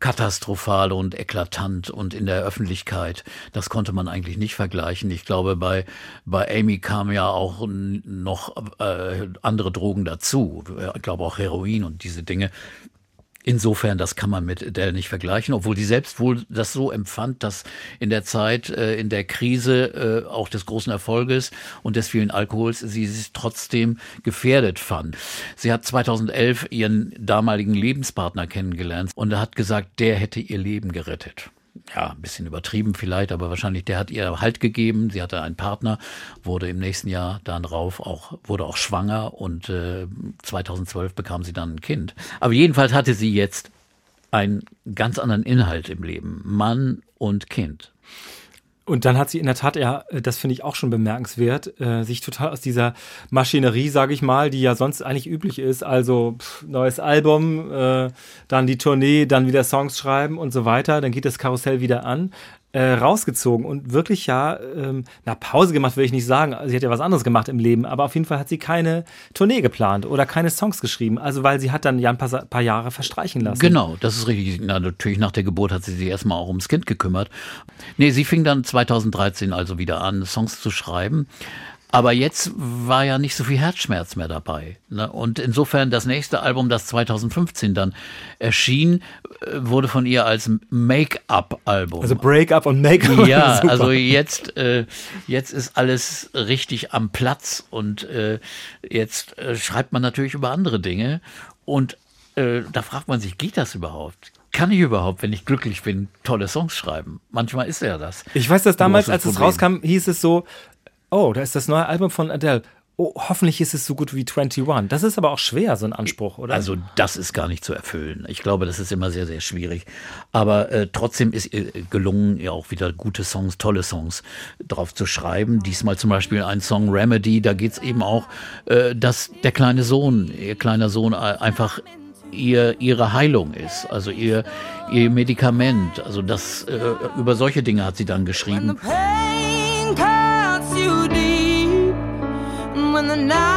katastrophal und eklatant und in der Öffentlichkeit. Das konnte man eigentlich nicht vergleichen. Ich glaube, bei, bei Amy kamen ja auch noch äh, andere Drogen dazu. Ich glaube auch Heroin und diese Dinge. Insofern, das kann man mit Adele nicht vergleichen, obwohl die selbst wohl das so empfand, dass in der Zeit, äh, in der Krise äh, auch des großen Erfolges und des vielen Alkohols sie sich trotzdem gefährdet fand. Sie hat 2011 ihren damaligen Lebenspartner kennengelernt und hat gesagt, der hätte ihr Leben gerettet ja, ein bisschen übertrieben vielleicht, aber wahrscheinlich der hat ihr Halt gegeben. Sie hatte einen Partner, wurde im nächsten Jahr dann rauf auch, wurde auch schwanger und äh, 2012 bekam sie dann ein Kind. Aber jedenfalls hatte sie jetzt einen ganz anderen Inhalt im Leben. Mann und Kind. Und dann hat sie in der Tat, ja, das finde ich auch schon bemerkenswert, äh, sich total aus dieser Maschinerie, sage ich mal, die ja sonst eigentlich üblich ist, also pff, neues Album, äh, dann die Tournee, dann wieder Songs schreiben und so weiter, dann geht das Karussell wieder an, äh, rausgezogen und wirklich ja, ähm, na Pause gemacht will ich nicht sagen, sie hat ja was anderes gemacht im Leben, aber auf jeden Fall hat sie keine Tournee geplant oder keine Songs geschrieben, also weil sie hat dann ja ein paar, paar Jahre verstreichen lassen. Genau, das ist richtig. Na, natürlich nach der Geburt hat sie sich erstmal auch ums Kind gekümmert. Nee, sie fing dann 2013 also wieder an, Songs zu schreiben. Aber jetzt war ja nicht so viel Herzschmerz mehr dabei. Ne? Und insofern das nächste Album, das 2015 dann erschien, äh, wurde von ihr als Make-up-Album. Also Break-up und Make-up. Ja, Super. also jetzt, äh, jetzt ist alles richtig am Platz und äh, jetzt äh, schreibt man natürlich über andere Dinge. Und äh, da fragt man sich, geht das überhaupt? Kann ich überhaupt, wenn ich glücklich bin, tolle Songs schreiben? Manchmal ist ja das. Ich weiß, dass damals, Großes als es rauskam, hieß es so, oh, da ist das neue Album von Adele. Oh, hoffentlich ist es so gut wie 21. Das ist aber auch schwer, so ein Anspruch, oder? Also das ist gar nicht zu erfüllen. Ich glaube, das ist immer sehr, sehr schwierig. Aber äh, trotzdem ist ihr gelungen, ja auch wieder gute Songs, tolle Songs drauf zu schreiben. Diesmal zum Beispiel ein Song Remedy, da geht es eben auch, äh, dass der kleine Sohn, ihr kleiner Sohn äh, einfach ihr ihre Heilung ist, also ihr ihr Medikament. Also das äh, über solche Dinge hat sie dann When the geschrieben. pain cuts night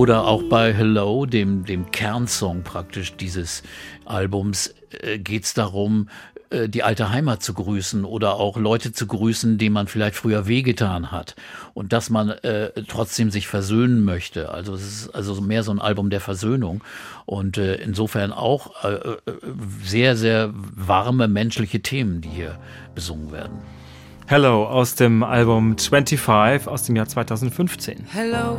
Oder auch bei Hello, dem, dem Kernsong praktisch dieses Albums, äh, geht es darum, äh, die alte Heimat zu grüßen oder auch Leute zu grüßen, denen man vielleicht früher wehgetan hat. Und dass man äh, trotzdem sich versöhnen möchte. Also es ist also mehr so ein Album der Versöhnung. Und äh, insofern auch äh, äh, sehr, sehr warme menschliche Themen, die hier besungen werden. Hello aus dem Album 25 aus dem Jahr 2015. Hello,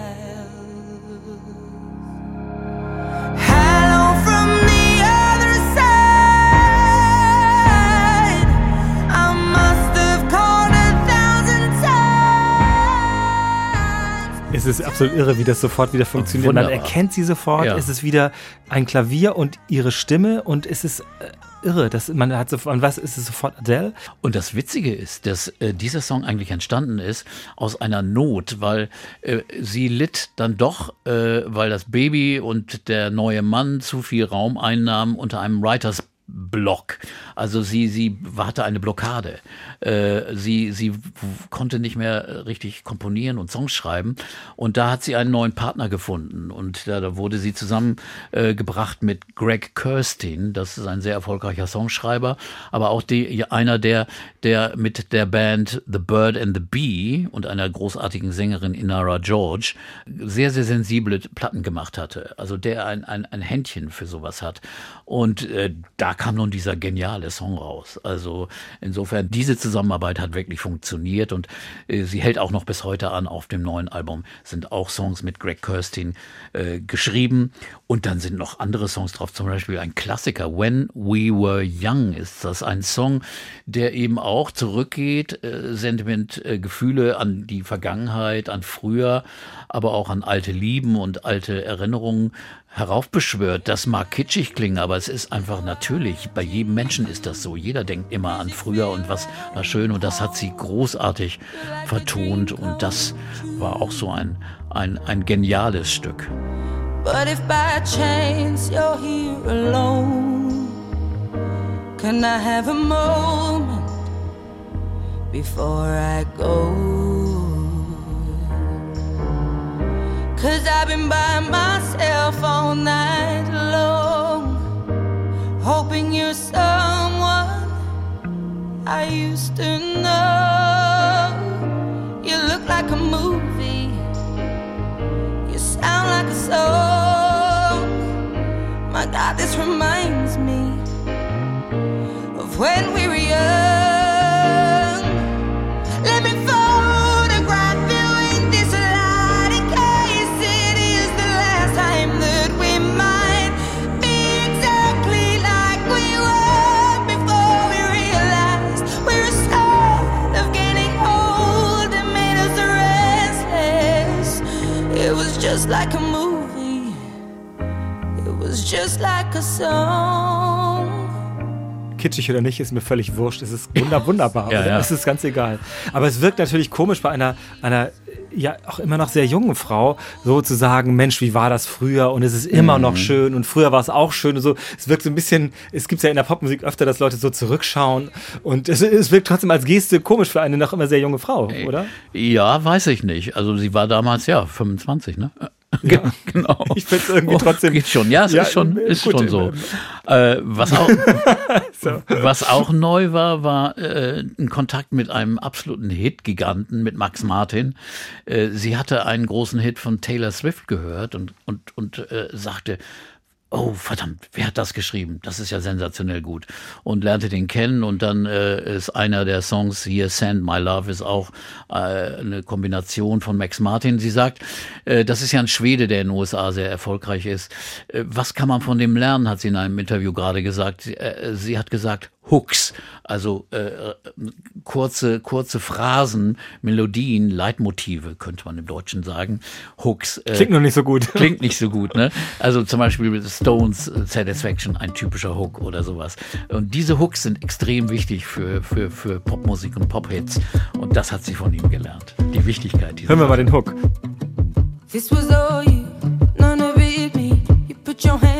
Es ist absolut irre, wie das sofort wieder funktioniert. Man Wunderbar. erkennt sie sofort. Ja. Es ist wieder ein Klavier und ihre Stimme und es ist äh, irre. Das, man hat sofort, und was ist es sofort Adele? Und das Witzige ist, dass äh, dieser Song eigentlich entstanden ist aus einer Not, weil äh, sie litt dann doch, äh, weil das Baby und der neue Mann zu viel Raum einnahmen unter einem Writers Block. Also sie, sie hatte eine Blockade. Äh, sie, sie konnte nicht mehr richtig komponieren und Songs schreiben. Und da hat sie einen neuen Partner gefunden. Und da, da wurde sie zusammengebracht äh, mit Greg Kirstein. Das ist ein sehr erfolgreicher Songschreiber, aber auch die, einer, der, der mit der Band The Bird and the Bee und einer großartigen Sängerin Inara George sehr, sehr sensible Platten gemacht hatte. Also der ein, ein, ein Händchen für sowas hat. Und äh, da kam nun dieser geniale Song raus. Also insofern, diese Zusammenarbeit hat wirklich funktioniert und äh, sie hält auch noch bis heute an. Auf dem neuen Album sind auch Songs mit Greg Kirsten äh, geschrieben und dann sind noch andere Songs drauf, zum Beispiel ein Klassiker, When We Were Young ist das ein Song, der eben auch zurückgeht, äh, Sentiment, äh, Gefühle an die Vergangenheit, an früher, aber auch an alte Lieben und alte Erinnerungen heraufbeschwört. Das mag kitschig klingen, aber es ist einfach natürlich. Bei jedem Menschen ist das so. Jeder denkt immer an früher und was war schön und das hat sie großartig vertont und das war auch so ein, ein, ein geniales Stück. But if by chance you're here alone, can I have a moment before I go? I've been by myself all night long, hoping you're someone I used to know. You look like a movie, you sound like a song. My God, this reminds me of when kitschig oder nicht, ist mir völlig wurscht. Es ist wunder, wunderbar. Ja, ja. Es ist ganz egal. Aber es wirkt natürlich komisch bei einer, einer ja auch immer noch sehr jungen Frau, so zu sagen, Mensch, wie war das früher? Und es ist immer Mhm. noch schön und früher war es auch schön und so. Es wirkt so ein bisschen, es gibt ja in der Popmusik öfter, dass Leute so zurückschauen und es, es wirkt trotzdem als Geste komisch für eine noch immer sehr junge Frau, oder? Ja, weiß ich nicht. Also sie war damals ja 25, ne? Ja. genau. Ich find's irgendwie Oh, trotzdem- Geht schon, ja, es Ja, ist schon, ist gut, schon so. Äh, was, auch, So. was auch neu war, war äh, ein Kontakt mit einem absoluten Hit-Giganten, mit Max Martin. Äh, sie hatte einen großen Hit von Taylor Swift gehört und, und, und äh, sagte, Oh, verdammt, wer hat das geschrieben? Das ist ja sensationell gut. Und lernte den kennen und dann äh, ist einer der Songs hier, Send My Love, ist auch äh, eine Kombination von Max Martin. Sie sagt, äh, das ist ja ein Schwede, der in den USA sehr erfolgreich ist. Äh, was kann man von dem lernen, hat sie in einem Interview gerade gesagt. Sie, äh, sie hat gesagt, Hooks, also äh, kurze, kurze Phrasen, Melodien, Leitmotive, könnte man im Deutschen sagen. Hooks. Äh, Klingt noch nicht so gut. Klingt nicht so gut, ne? Also zum Beispiel mit Stones äh, Satisfaction, ein typischer Hook oder sowas. Und diese Hooks sind extrem wichtig für, für, für Popmusik und Pophits. Und das hat sie von ihm gelernt. Die Wichtigkeit dieser Hören wir mal den Hook. This was all you, none of it me. You put your hands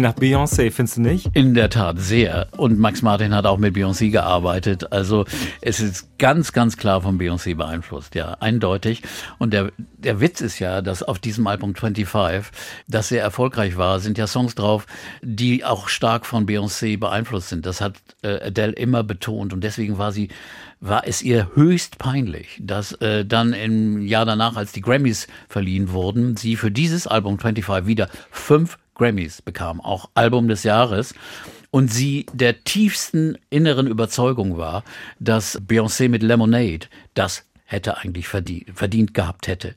bisschen nach Beyoncé, findest du nicht? In der Tat, sehr. Und Max Martin hat auch mit Beyoncé gearbeitet. Also es ist ganz, ganz klar von Beyoncé beeinflusst, ja, eindeutig. Und der, der Witz ist ja, dass auf diesem Album 25, das sehr erfolgreich war, sind ja Songs drauf, die auch stark von Beyoncé beeinflusst sind. Das hat äh, Adele immer betont und deswegen war sie war es ihr höchst peinlich, dass äh, dann im Jahr danach, als die Grammys verliehen wurden, sie für dieses Album 25 wieder fünf Grammys bekam, auch Album des Jahres. Und sie der tiefsten inneren Überzeugung war, dass Beyoncé mit Lemonade das hätte eigentlich verdient, verdient gehabt hätte.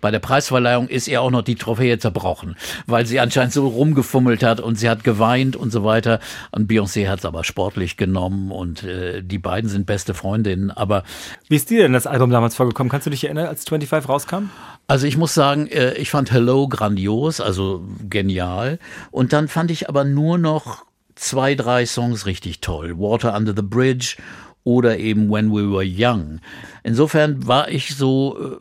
Bei der Preisverleihung ist ihr auch noch die Trophäe zerbrochen, weil sie anscheinend so rumgefummelt hat und sie hat geweint und so weiter. Und Beyoncé hat es aber sportlich genommen und äh, die beiden sind beste Freundinnen. Aber Wie ist dir denn das Album damals vorgekommen? Kannst du dich erinnern, als 25 rauskam? also ich muss sagen, äh, ich fand Hello grandios, also genial. Und dann fand ich aber nur noch zwei, drei Songs richtig toll. Water Under the Bridge oder eben When We Were Young. Insofern war ich so, äh,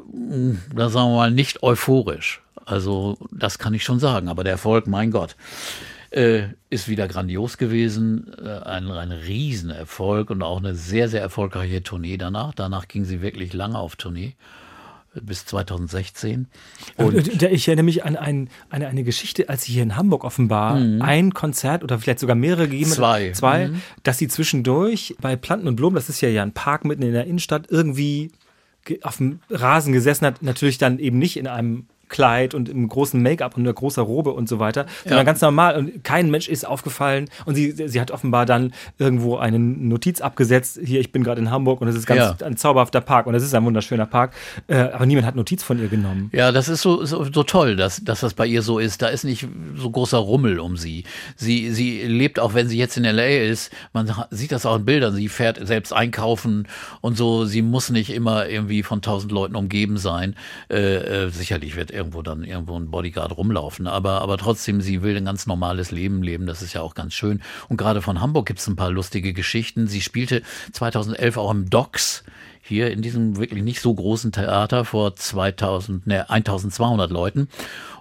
da sagen wir mal, nicht euphorisch. Also das kann ich schon sagen. Aber der Erfolg, mein Gott, äh, ist wieder grandios gewesen. Äh, ein, ein Riesenerfolg und auch eine sehr, sehr erfolgreiche Tournee danach. Danach ging sie wirklich lange auf Tournee bis 2016. Und Und ich erinnere mich an ein, eine, eine Geschichte, als sie hier in Hamburg offenbar ein Konzert oder vielleicht sogar mehrere gegeben hat. Zwei. Zwei, dass sie zwischendurch bei Planten und Blumen, das ist ja ja ein Park mitten in der Innenstadt, irgendwie ge- auf dem Rasen gesessen hat. Natürlich dann eben nicht in einem Kleid und im großen Make-up und einer großen Robe und so weiter, sondern Ja. ganz normal. Und kein Mensch ist aufgefallen. Und sie, sie hat offenbar dann irgendwo eine Notiz abgesetzt. Hier, ich bin gerade in Hamburg und es ist ganz Ja. ein zauberhafter Park und es ist ein wunderschöner Park. Äh, aber niemand hat Notiz von ihr genommen. Ja, das ist so, so, so toll, dass, dass das bei ihr so ist. Da ist nicht so großer Rummel um sie. Sie, sie lebt auch, wenn sie jetzt in L.A. ist, man sieht das auch in Bildern, sie fährt selbst einkaufen und so. Sie muss nicht immer irgendwie von tausend Leuten umgeben sein. Äh, äh, sicherlich wird irgendwo dann irgendwo ein Bodyguard rumlaufen, aber, aber trotzdem, sie will ein ganz normales Leben leben. Das ist ja auch ganz schön. Und gerade von Hamburg gibt es ein paar lustige Geschichten. Sie spielte 2011 auch im Docks hier in diesem wirklich nicht so großen Theater vor 2000, ne, 1200 Leuten.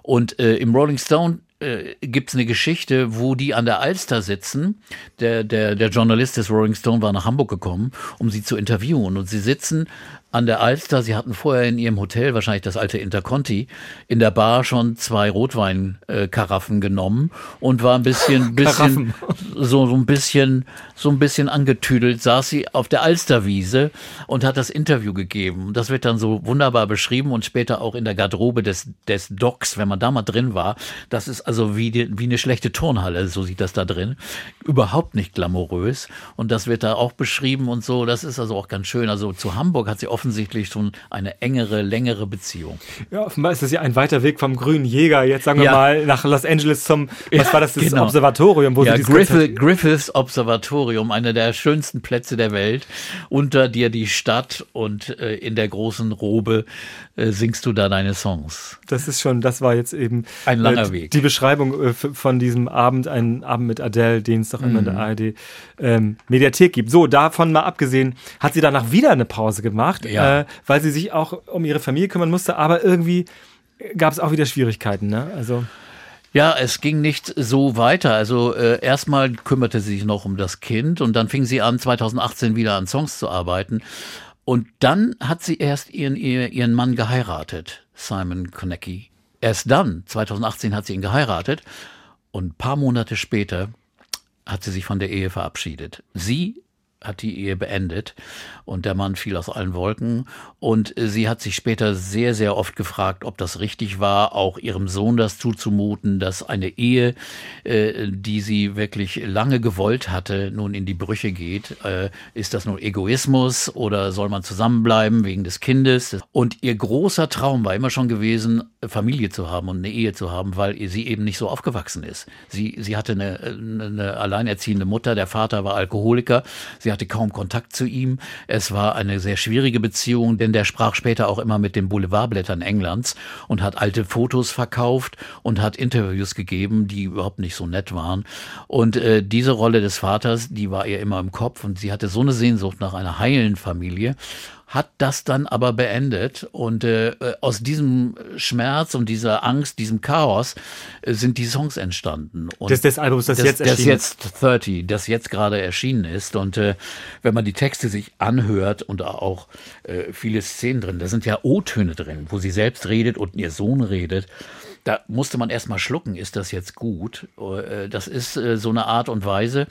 Und äh, im Rolling Stone äh, gibt es eine Geschichte, wo die an der Alster sitzen. Der, der, der Journalist des Rolling Stone war nach Hamburg gekommen, um sie zu interviewen. Und sie sitzen an der Alster. Sie hatten vorher in ihrem Hotel, wahrscheinlich das alte Interconti, in der Bar schon zwei Rotweinkaraffen genommen und war ein bisschen, bisschen so, so ein bisschen, so ein bisschen angetüdelt, saß sie auf der Alsterwiese und hat das Interview gegeben. Das wird dann so wunderbar beschrieben und später auch in der Garderobe des, des Docks, wenn man da mal drin war. Das ist also wie, die, wie eine schlechte Turnhalle, so sieht das da drin. Überhaupt nicht glamourös. Und das wird da auch beschrieben und so. Das ist also auch ganz schön. Also zu Hamburg hat sie offensichtlich schon eine engere, längere Beziehung. Ja, offenbar ist das ja ein weiter Weg vom grünen Jäger, jetzt sagen wir Ja. mal, nach Los Angeles zum, was Ja, war das, das genau. Observatorium, wo ja, sie Griffith, Griffiths Observatorium, einer der schönsten Plätze der Welt. Unter dir die Stadt und äh, in der großen Robe äh, singst du da deine Songs. Das ist schon, das war jetzt eben Ein langer äh, Weg. Die Beschreibung äh, von diesem Abend, ein Abend mit Adele, den es doch immer in Mhm. der ARD ähm, Mediathek gibt. So, davon mal abgesehen, hat sie danach wieder eine Pause gemacht, Ja. äh, weil sie sich auch um ihre Familie kümmern musste, aber irgendwie gab es auch wieder Schwierigkeiten, ne? Also Ja, es ging nicht so weiter. Also äh, erstmal kümmerte sie sich noch um das Kind und dann fing sie an, 2018 wieder an Songs zu arbeiten. Und dann hat sie erst ihren, ihr- ihren Mann geheiratet, Simon Konecki. Erst dann, 2018, hat sie ihn geheiratet und ein paar Monate später hat sie sich von der Ehe verabschiedet. Sie hat die Ehe beendet und der Mann fiel aus allen Wolken und äh, sie hat sich später sehr, sehr oft gefragt, ob das richtig war, auch ihrem Sohn das zuzumuten, dass eine Ehe, äh, die sie wirklich lange gewollt hatte, nun in die Brüche geht. Äh, ist das nur Egoismus oder soll man zusammenbleiben wegen des Kindes? Und ihr großer Traum war immer schon gewesen, Familie zu haben und eine Ehe zu haben, weil sie eben nicht so aufgewachsen ist. Sie, sie hatte eine, eine alleinerziehende Mutter, der Vater war Alkoholiker, sie hatte kaum Kontakt zu ihm. Es war eine sehr schwierige Beziehung, denn der sprach später auch immer mit den Boulevardblättern Englands und hat alte Fotos verkauft und hat Interviews gegeben, die überhaupt nicht so nett waren. Und äh, diese Rolle des Vaters, die war ihr immer im Kopf und sie hatte so eine Sehnsucht nach einer heilen Familie hat das dann aber beendet und äh, aus diesem Schmerz und dieser Angst, diesem Chaos äh, sind die Songs entstanden. Und Des, des Albums, das, das jetzt das erschienen jetzt 30, das jetzt gerade erschienen ist. Und äh, wenn man die Texte sich anhört und auch äh, viele Szenen drin, da sind ja O-Töne drin, wo sie selbst redet und ihr Sohn redet. Da musste man erstmal schlucken, ist das jetzt gut? Äh, Das ist äh, so eine Art und Weise,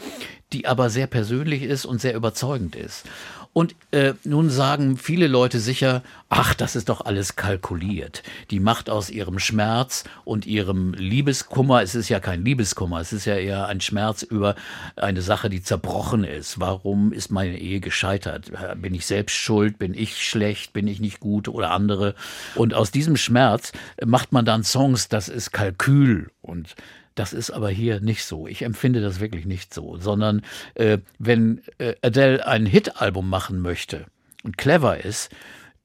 die aber sehr persönlich ist und sehr überzeugend ist. Und äh, nun sagen viele Leute sicher, ach, das ist doch alles kalkuliert. Die macht aus ihrem Schmerz und ihrem Liebeskummer, es ist ja kein Liebeskummer, es ist ja eher ein Schmerz über eine Sache, die zerbrochen ist. Warum ist meine Ehe gescheitert? Bin ich selbst schuld? Bin ich schlecht? Bin ich nicht gut oder andere? Und aus diesem Schmerz macht man dann Songs, das ist Kalkül und das ist aber hier nicht so. Ich empfinde das wirklich nicht so, sondern äh, wenn äh, Adele ein Hit-Album machen möchte und clever ist,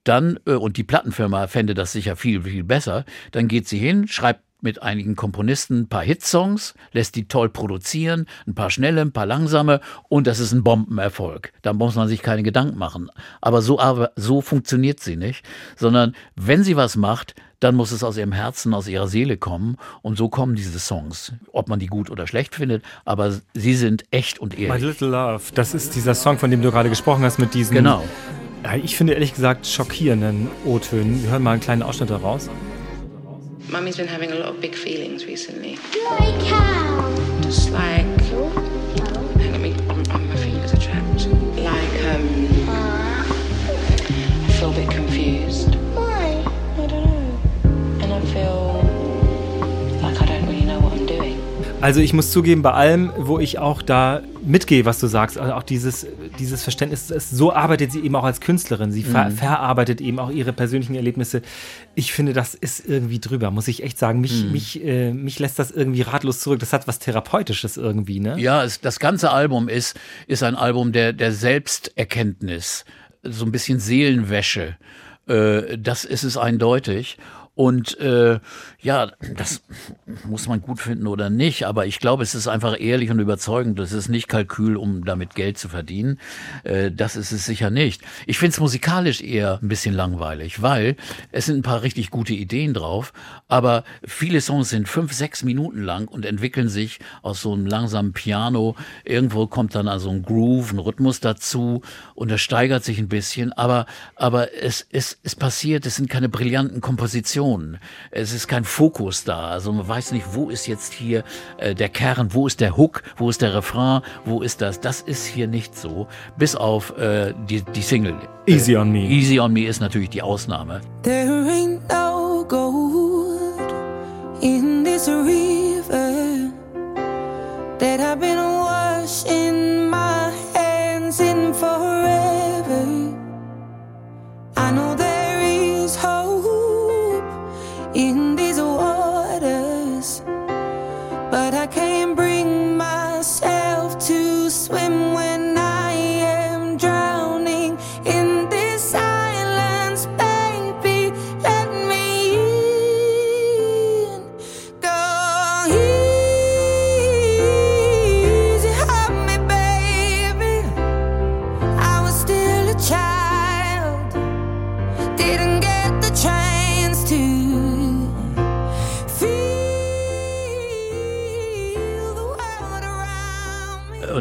dann, äh, und die Plattenfirma fände das sicher viel, viel besser, dann geht sie hin, schreibt mit einigen Komponisten ein paar Hitsongs, lässt die toll produzieren, ein paar schnelle, ein paar langsame und das ist ein Bombenerfolg. Da muss man sich keine Gedanken machen. Aber so, aber so funktioniert sie nicht, sondern wenn sie was macht, dann muss es aus ihrem Herzen, aus ihrer Seele kommen und so kommen diese Songs. Ob man die gut oder schlecht findet, aber sie sind echt und My ehrlich. Little Love, das ist dieser Song, von dem du gerade gesprochen hast, mit diesen, Genau. ich finde ehrlich gesagt, schockierenden O-Tönen. Wir hören mal einen kleinen Ausschnitt daraus. Mummy's been having a lot of big feelings recently. Like how? Just like, No. hang on, me, on, on my fingers are trapped. Like, um, I feel a bit confused. Why? I don't know. And I feel like I don't really know what I'm doing. Also ich muss zugeben, bei allem, wo ich auch da mitgehe, was du sagst, also auch dieses, dieses Verständnis, es- so arbeitet sie eben auch als Künstlerin. Sie ver verarbeitet eben auch ihre persönlichen Erlebnisse. Ich finde, das ist irgendwie drüber, muss ich echt sagen. Mich, mich, äh, mich lässt das irgendwie ratlos zurück. Das hat was Therapeutisches irgendwie, ne? Ja, es, das ganze Album ist, ist ein Album der, der Selbsterkenntnis, so ein bisschen Seelenwäsche. Äh, das ist es eindeutig. Und äh, ja, das muss man gut finden oder nicht, aber ich glaube, es ist einfach ehrlich und überzeugend. Es ist nicht Kalkül, um damit Geld zu verdienen. Äh, das ist es sicher nicht. Ich finde es musikalisch eher ein bisschen langweilig, weil es sind ein paar richtig gute Ideen drauf, aber viele Songs sind fünf, sechs Minuten lang und entwickeln sich aus so einem langsamen Piano. Irgendwo kommt dann also ein Groove, ein Rhythmus dazu und das steigert sich ein bisschen, aber, aber es, es, es passiert, es sind keine brillanten Kompositionen. Es ist kein Fokus da. Also man weiß nicht, wo ist jetzt hier äh, der Kern, wo ist der Hook, wo ist der Refrain, wo ist das. Das ist hier nicht so, bis auf äh, die, die Single. Easy on Me. Easy on Me ist natürlich die Ausnahme. There ain't no gold in this river that I've been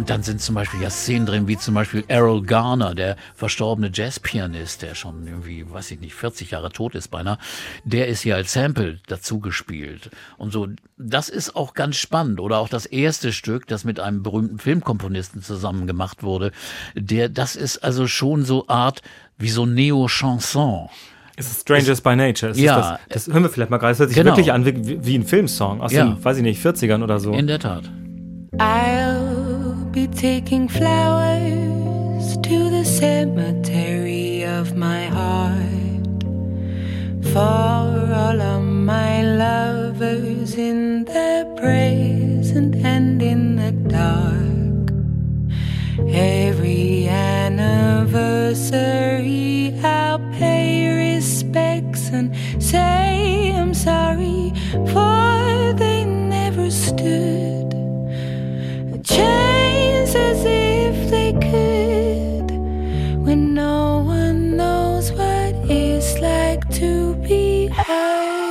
Und dann sind zum Beispiel ja Szenen drin, wie zum Beispiel Errol Garner, der verstorbene Jazzpianist, der schon irgendwie, weiß ich nicht, 40 Jahre tot ist beinahe, der ist hier als Sample dazu gespielt. Und so, das ist auch ganz spannend. Oder auch das erste Stück, das mit einem berühmten Filmkomponisten zusammen gemacht wurde, der, das ist also schon so Art wie so Neo-Chanson. Es ist Strangers by Nature. Es Ja. Ist das, das hören wir vielleicht mal gerade. Es hört sich Genau. wirklich an wie, wie ein Filmsong aus Ja. den, weiß ich nicht, 40ern oder so. In der Tat. I'll be taking flowers to the cemetery of my heart for all of my lovers in the present and in the dark. Every anniversary, I'll pay respects and say I'm sorry, for they never stood a when no one knows what it's like to be high.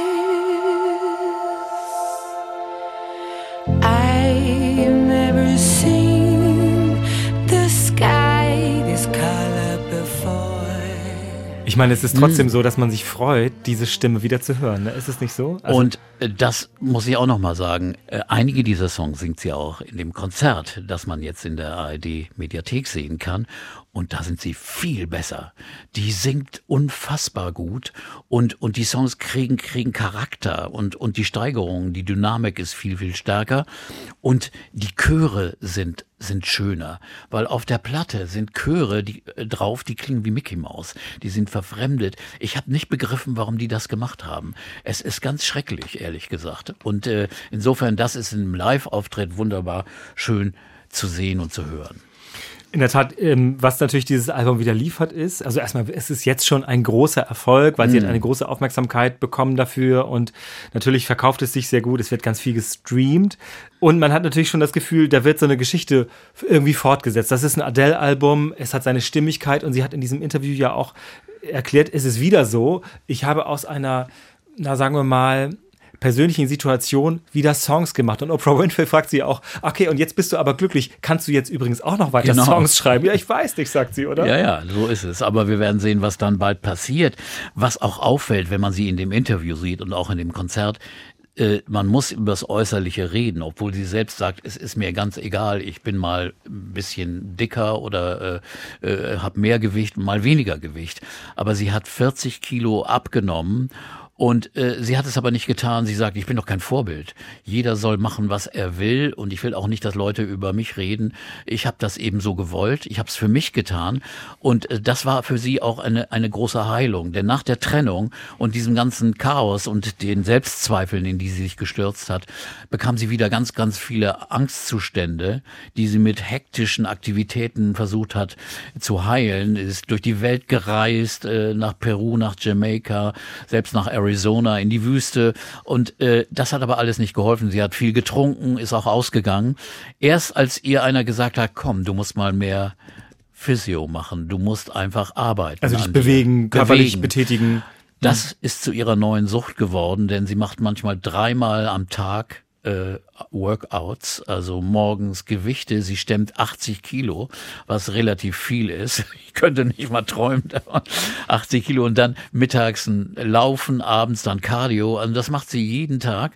Ich meine, es ist trotzdem so, dass man sich freut, diese Stimme wieder zu hören. Ne? Ist es nicht so? Also, Und äh, das muss ich auch noch mal sagen. Äh, Einige dieser Songs singt sie auch in dem Konzert, das man jetzt in der ARD Mediathek sehen kann. Und da sind sie viel besser. Die singt unfassbar gut und, und die Songs kriegen, kriegen Charakter und, und die Steigerung, die Dynamik ist viel, viel stärker und die Chöre sind, sind schöner, weil auf der Platte sind Chöre die, äh, drauf, die klingen wie Mickey Mouse. Die sind verfremdet. Ich habe nicht begriffen, warum die das gemacht haben. Es ist ganz schrecklich, ehrlich gesagt. Und äh, insofern, das ist im Live-Auftritt wunderbar schön zu sehen und zu hören. In der Tat, ähm, was natürlich dieses Album wieder liefert ist, also erstmal, es ist jetzt schon ein großer Erfolg, weil sie Mhm. hat eine große Aufmerksamkeit bekommen dafür und natürlich verkauft es sich sehr gut, es wird ganz viel gestreamt. Und man hat natürlich schon das Gefühl, da wird so eine Geschichte irgendwie fortgesetzt. Das ist ein Adele-Album, es hat seine Stimmigkeit und sie hat in diesem Interview ja auch erklärt, es ist wieder so, ich habe aus einer, na sagen wir mal, persönlichen Situation wieder Songs gemacht. Und Oprah Winfrey fragt sie auch, okay, und jetzt bist du aber glücklich. Kannst du jetzt übrigens auch noch weiter Genau. Songs schreiben? Ja, ich weiß nicht, sagt sie, oder? Ja, ja, so ist es. Aber wir werden sehen, was dann bald passiert. Was auch auffällt, wenn man sie in dem Interview sieht und auch in dem Konzert, äh, man muss über das Äußerliche reden, obwohl sie selbst sagt, es ist mir ganz egal, ich bin mal ein bisschen dicker oder äh, äh, habe mehr Gewicht, mal weniger Gewicht. Aber sie hat 40 Kilo abgenommen und äh, sie hat es aber nicht getan. Sie sagt, ich bin doch kein Vorbild. Jeder soll machen, was er will. Und ich will auch nicht, dass Leute über mich reden. Ich habe das eben so gewollt. Ich habe es für mich getan. Und äh, das war für sie auch eine, eine große Heilung. Denn nach der Trennung und diesem ganzen Chaos und den Selbstzweifeln, in die sie sich gestürzt hat, bekam sie wieder ganz, ganz viele Angstzustände, die sie mit hektischen Aktivitäten versucht hat zu heilen. Ist durch die Welt gereist, äh, nach Peru, nach Jamaika, selbst nach Arizona in die Wüste. Und äh, das hat aber alles nicht geholfen. Sie hat viel getrunken, ist auch ausgegangen. Erst als ihr einer gesagt hat, komm, du musst mal mehr Physio machen, du musst einfach arbeiten. Also dich bewegen, körperlich Bewegen. betätigen. Das ist zu ihrer neuen Sucht geworden, denn sie macht manchmal dreimal am Tag äh, Workouts, also morgens Gewichte. Sie stemmt 80 Kilo, was relativ viel ist. Ich könnte nicht mal träumen, davon. 80 Kilo und dann mittags ein Laufen, abends dann Cardio. Also das macht sie jeden Tag.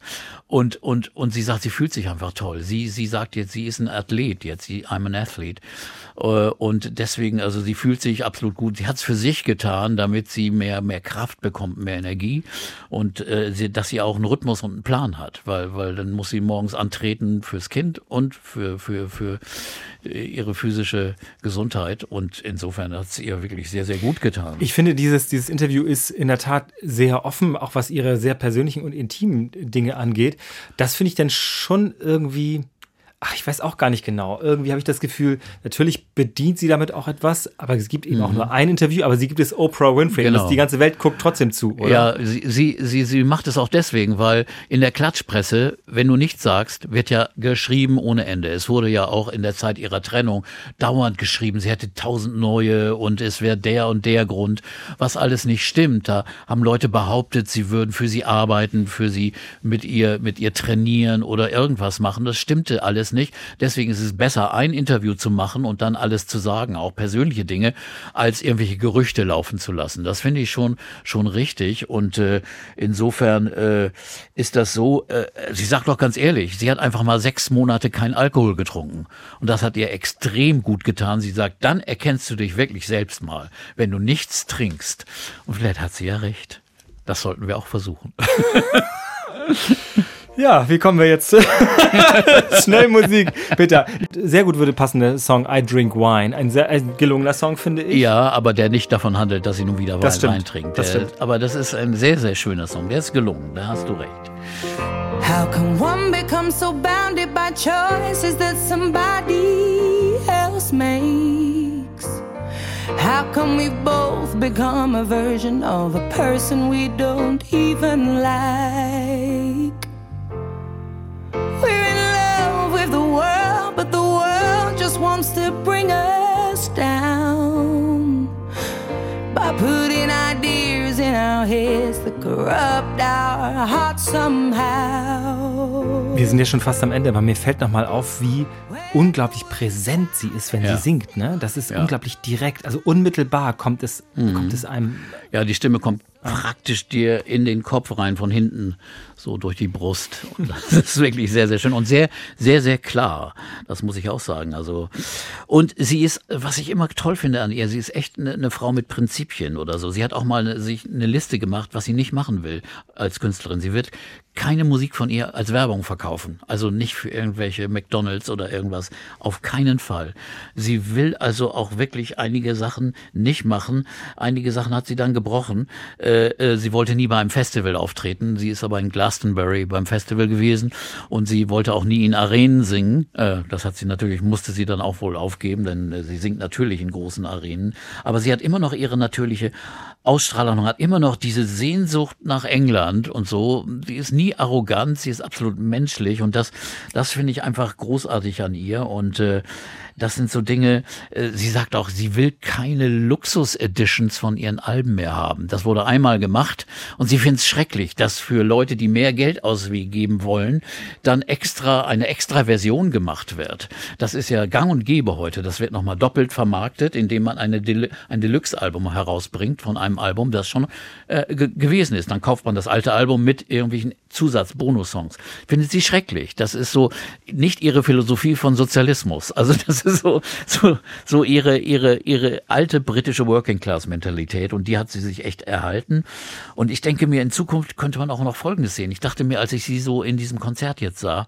Und, und, und sie sagt, sie fühlt sich einfach toll. Sie, sie sagt jetzt, sie ist ein Athlet jetzt, sie, I'm an athlete. Äh, Und deswegen, also sie fühlt sich absolut gut. Sie hat es für sich getan, damit sie mehr, mehr Kraft bekommt, mehr Energie und äh, sie, dass sie auch einen Rhythmus und einen Plan hat, weil, weil dann muss sie morgens antreten fürs Kind und für, für, für äh, ihre physische Gesundheit. Und insofern hat es ihr wirklich sehr, sehr gut getan. Ich finde, dieses, dieses Interview ist in der Tat sehr offen, auch was ihre sehr persönlichen und intimen Dinge angeht. Das finde ich dann schon irgendwie. Ach, ich weiß auch gar nicht genau. Irgendwie habe ich das Gefühl, natürlich bedient sie damit auch etwas, aber es gibt eben auch nur ein Interview, aber sie gibt es Oprah Winfrey. Und Genau. das, die ganze Welt guckt trotzdem zu, oder? Ja, sie, sie, sie, sie macht es auch deswegen, weil in der Klatschpresse, wenn du nichts sagst, wird ja geschrieben ohne Ende. Es wurde ja auch in der Zeit ihrer Trennung dauernd geschrieben, sie hätte tausend neue und es wäre der und der Grund, was alles nicht stimmt. Da haben Leute behauptet, sie würden für sie arbeiten, für sie mit ihr, mit ihr trainieren oder irgendwas machen. Das stimmte alles nicht. Deswegen ist es besser, ein Interview zu machen und dann alles zu sagen, auch persönliche Dinge, als irgendwelche Gerüchte laufen zu lassen. Das finde ich schon, schon richtig. Und äh, insofern äh, ist das so, äh, sie sagt doch ganz ehrlich, sie hat einfach mal sechs Monate kein Alkohol getrunken. Und das hat ihr extrem gut getan. Sie sagt, dann erkennst du dich wirklich selbst mal, wenn du nichts trinkst. Und vielleicht hat sie ja recht. Das sollten wir auch versuchen. Ja, wie kommen wir jetzt? Schnell Musik, bitte. Sehr gut würde passen der Song I Drink Wine. Ein sehr ein gelungener Song, finde ich. Ja, aber der nicht davon handelt, dass sie nun wieder Wein, Das. Wein trinkt. Das Der- stimmt. Aber das ist ein sehr, sehr schöner Song. Der ist gelungen, da hast du recht. How can one become so bounded by choices that somebody else makes? How can we both become a version of a person we don't even like? Wir sind ja schon fast am Ende, aber mir fällt nochmal auf, wie unglaublich präsent sie ist, wenn Ja. sie singt. Ne? Das ist Ja. unglaublich direkt, also unmittelbar kommt es, kommt es einem. Ja, die Stimme kommt praktisch dir in den Kopf rein, von hinten, so durch die Brust. Und das ist wirklich sehr, sehr schön und sehr, sehr, sehr klar. Das muss ich auch sagen. Also, und sie ist, was ich immer toll finde an ihr, sie ist echt eine, eine Frau mit Prinzipien oder so. Sie hat auch mal eine, sich eine Liste gemacht, was sie nicht machen will als Künstlerin. Sie wird keine Musik von ihr als Werbung verkaufen. Also nicht für irgendwelche McDonalds oder irgendwas. Auf keinen Fall. Sie will also auch wirklich einige Sachen nicht machen. Einige Sachen hat sie dann gebrochen. Äh, äh, sie wollte nie bei einem Festival auftreten. Sie ist aber in Glastonbury beim Festival gewesen und sie wollte auch nie in Arenen singen. Äh, das hat sie natürlich, musste sie dann auch wohl aufgeben, denn äh, sie singt natürlich in großen Arenen. Aber sie hat immer noch ihre natürliche Ausstrahlung, hat immer noch diese Sehnsucht nach England und so. Sie ist nie arrogant, sie ist absolut menschlich und das, das finde ich einfach großartig an ihr und äh, das sind so Dinge, äh, sie sagt auch, sie will keine Luxus-Editions von ihren Alben mehr haben. Das wurde einmal gemacht und sie findet es schrecklich, dass für Leute, die mehr Geld ausgeben wollen, dann extra, eine extra Version gemacht wird. Das ist ja gang und gäbe heute. Das wird nochmal doppelt vermarktet, indem man eine Del ein Deluxe-Album herausbringt von einem Album, das schon äh, ge gewesen ist. Dann kauft man das alte Album mit irgendwelchen Zusatz-Bonus-Songs. Findet sie schrecklich. Das ist so nicht ihre Philosophie von Sozialismus. Also das so, so, so ihre, ihre, ihre alte britische Working-Class-Mentalität und die hat sie sich echt erhalten. Und ich denke mir, in Zukunft könnte man auch noch Folgendes sehen. Ich dachte mir, als ich sie so in diesem Konzert jetzt sah,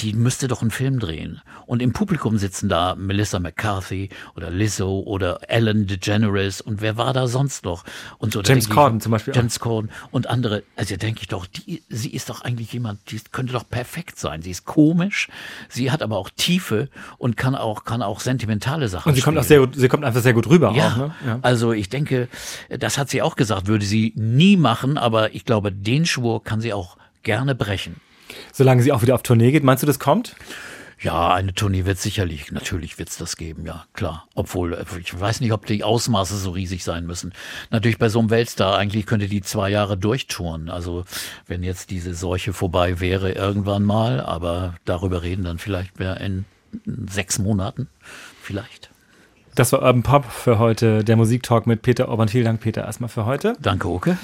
die müsste doch einen Film drehen. Und im Publikum sitzen da Melissa McCarthy oder Lizzo oder Ellen DeGeneres und wer war da sonst noch? Und so James denke ich, Corden zum Beispiel. James Corden und andere. Also denke ich doch, die, sie ist doch eigentlich jemand, die könnte doch perfekt sein. Sie ist komisch, sie hat aber auch Tiefe und kann auch, kann auch sentimentale Sachen Und sie kommt auch spielen. sehr gut, sie kommt einfach sehr gut rüber Ja, auch, ne? Ja. also ich denke, das hat sie auch gesagt, würde sie nie machen, aber ich glaube, den Schwur kann sie auch gerne brechen. Solange sie auch wieder auf Tournee geht, meinst du, das kommt? Ja, eine Tournee wird sicherlich, natürlich wird es das geben, ja, klar. Obwohl, äh, ich weiß nicht, ob die Ausmaße so riesig sein müssen. Natürlich bei so einem Weltstar, eigentlich könnte die zwei Jahre durchtouren. Also wenn jetzt diese Seuche vorbei wäre irgendwann mal, aber darüber reden dann vielleicht mehr in sechs Monaten, vielleicht. Das war Urban Pop für heute, der Musiktalk mit Peter Orban. Vielen Dank, Peter, erstmal für heute. Danke, Oke.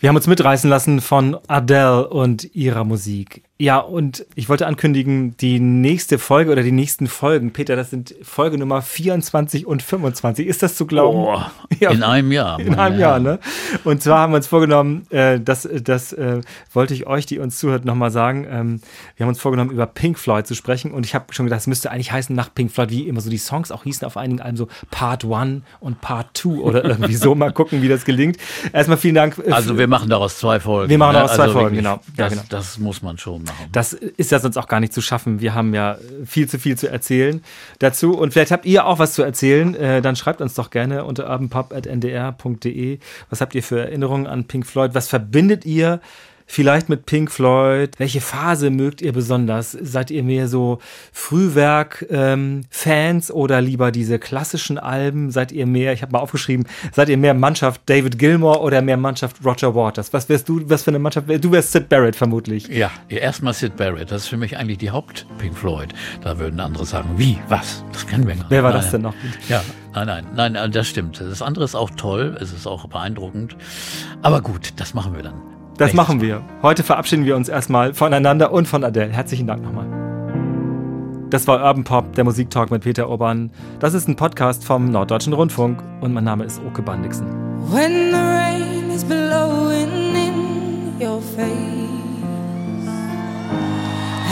Wir haben uns mitreißen lassen von Adele und ihrer Musik. Ja, und ich wollte ankündigen, die nächste Folge oder die nächsten Folgen, Peter, das sind Folge Nummer 24 und 25. Ist das zu glauben? Oh, Ja. in einem Jahr. In einem Jahr, Herren. ne? Und zwar haben wir uns vorgenommen, äh, das, das äh, wollte ich euch, die uns zuhört, nochmal sagen. Ähm, wir haben uns vorgenommen, über Pink Floyd zu sprechen. Und ich habe schon gedacht, es müsste eigentlich heißen nach Pink Floyd, wie immer so die Songs auch hießen auf einigen Alben, so Part 1 und Part 2 oder irgendwie so. Mal gucken, wie das gelingt. Erstmal vielen Dank. äh, Also wir machen daraus zwei Folgen. Wir machen ne? daraus zwei Also Folgen, wirklich, genau. Ja, Das, genau. das muss man schon machen. Das ist ja sonst auch gar nicht zu schaffen. Wir haben ja viel zu viel zu erzählen dazu. Und vielleicht habt ihr auch was zu erzählen. Äh, dann schreibt uns doch gerne unter urbanpop.ndr.de. Was habt ihr für Erinnerungen an Pink Floyd? Was verbindet ihr vielleicht mit Pink Floyd? Welche Phase mögt ihr besonders? Seid ihr mehr so Frühwerk-Fans oder lieber diese klassischen Alben? Seid ihr mehr, ich habe mal aufgeschrieben, seid ihr mehr Mannschaft David Gilmour oder mehr Mannschaft Roger Waters? Was wärst du, was für eine Mannschaft? Du wärst Sid Barrett vermutlich. Ja, erstmal Sid Barrett. Das ist für mich eigentlich die Haupt-Pink Floyd. Da würden andere sagen, wie, was? Das kennen wir gar nicht. Wer war Nein, das denn noch? Ja, nein, nein, nein, das stimmt. Das andere ist auch toll, es ist auch beeindruckend. Aber gut, das machen wir dann. Das Nächstes machen wir. Heute verabschieden wir uns erstmal voneinander und von Adele. Herzlichen Dank nochmal. Das war Urban Pop, der Musiktalk mit Peter Urban. Das ist ein Podcast vom Norddeutschen Rundfunk und mein Name ist Oke Bandixen. When the rain is blowing in your face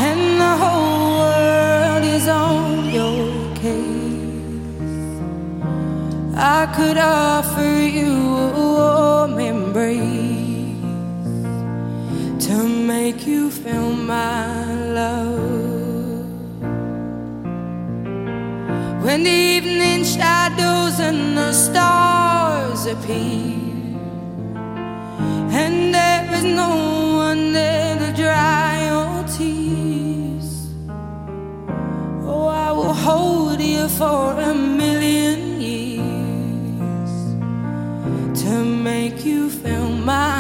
and the whole world is on your case, I could offer you a warm embrace to make you feel my love. When the evening shadows and the stars appear, and there is no one there to dry your tears. Oh, I will hold you for a million years to make you feel my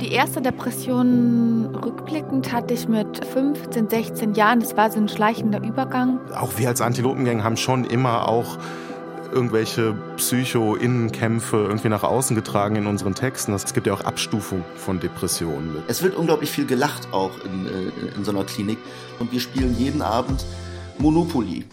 die erste Depression rückblickend hatte ich mit 15, 16 Jahren. Das war so ein schleichender Übergang. Auch wir als Antilopengang haben schon immer auch irgendwelche Psycho-Innenkämpfe irgendwie nach außen getragen in unseren Texten. Es gibt ja auch Abstufung von Depressionen. Es wird unglaublich viel gelacht auch in, äh, in so einer Klinik. Und wir spielen jeden Abend Monopoly.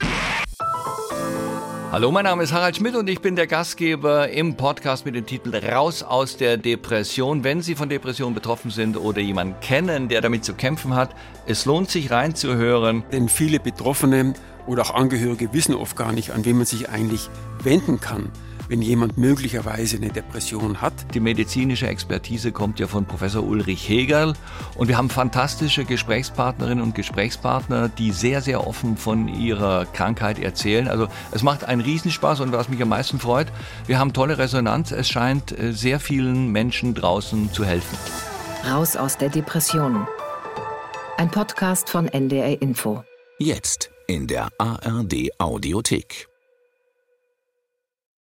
Hallo, mein Name ist Harald Schmidt und ich bin der Gastgeber im Podcast mit dem Titel Raus aus der Depression. Wenn Sie von Depression betroffen sind oder jemanden kennen, der damit zu kämpfen hat, es lohnt sich reinzuhören. Denn viele Betroffene oder auch Angehörige wissen oft gar nicht, an wen man sich eigentlich wenden kann, wenn jemand möglicherweise eine Depression hat. Die medizinische Expertise kommt ja von Professor Ulrich Hegerl und wir haben fantastische Gesprächspartnerinnen und Gesprächspartner, die sehr, sehr offen von ihrer Krankheit erzählen. Also es macht einen Riesenspaß und was mich am meisten freut, wir haben tolle Resonanz. Es scheint äh, sehr vielen Menschen draußen zu helfen. Raus aus der Depression. Ein Podcast von NDR Info. Jetzt in der ARD Audiothek.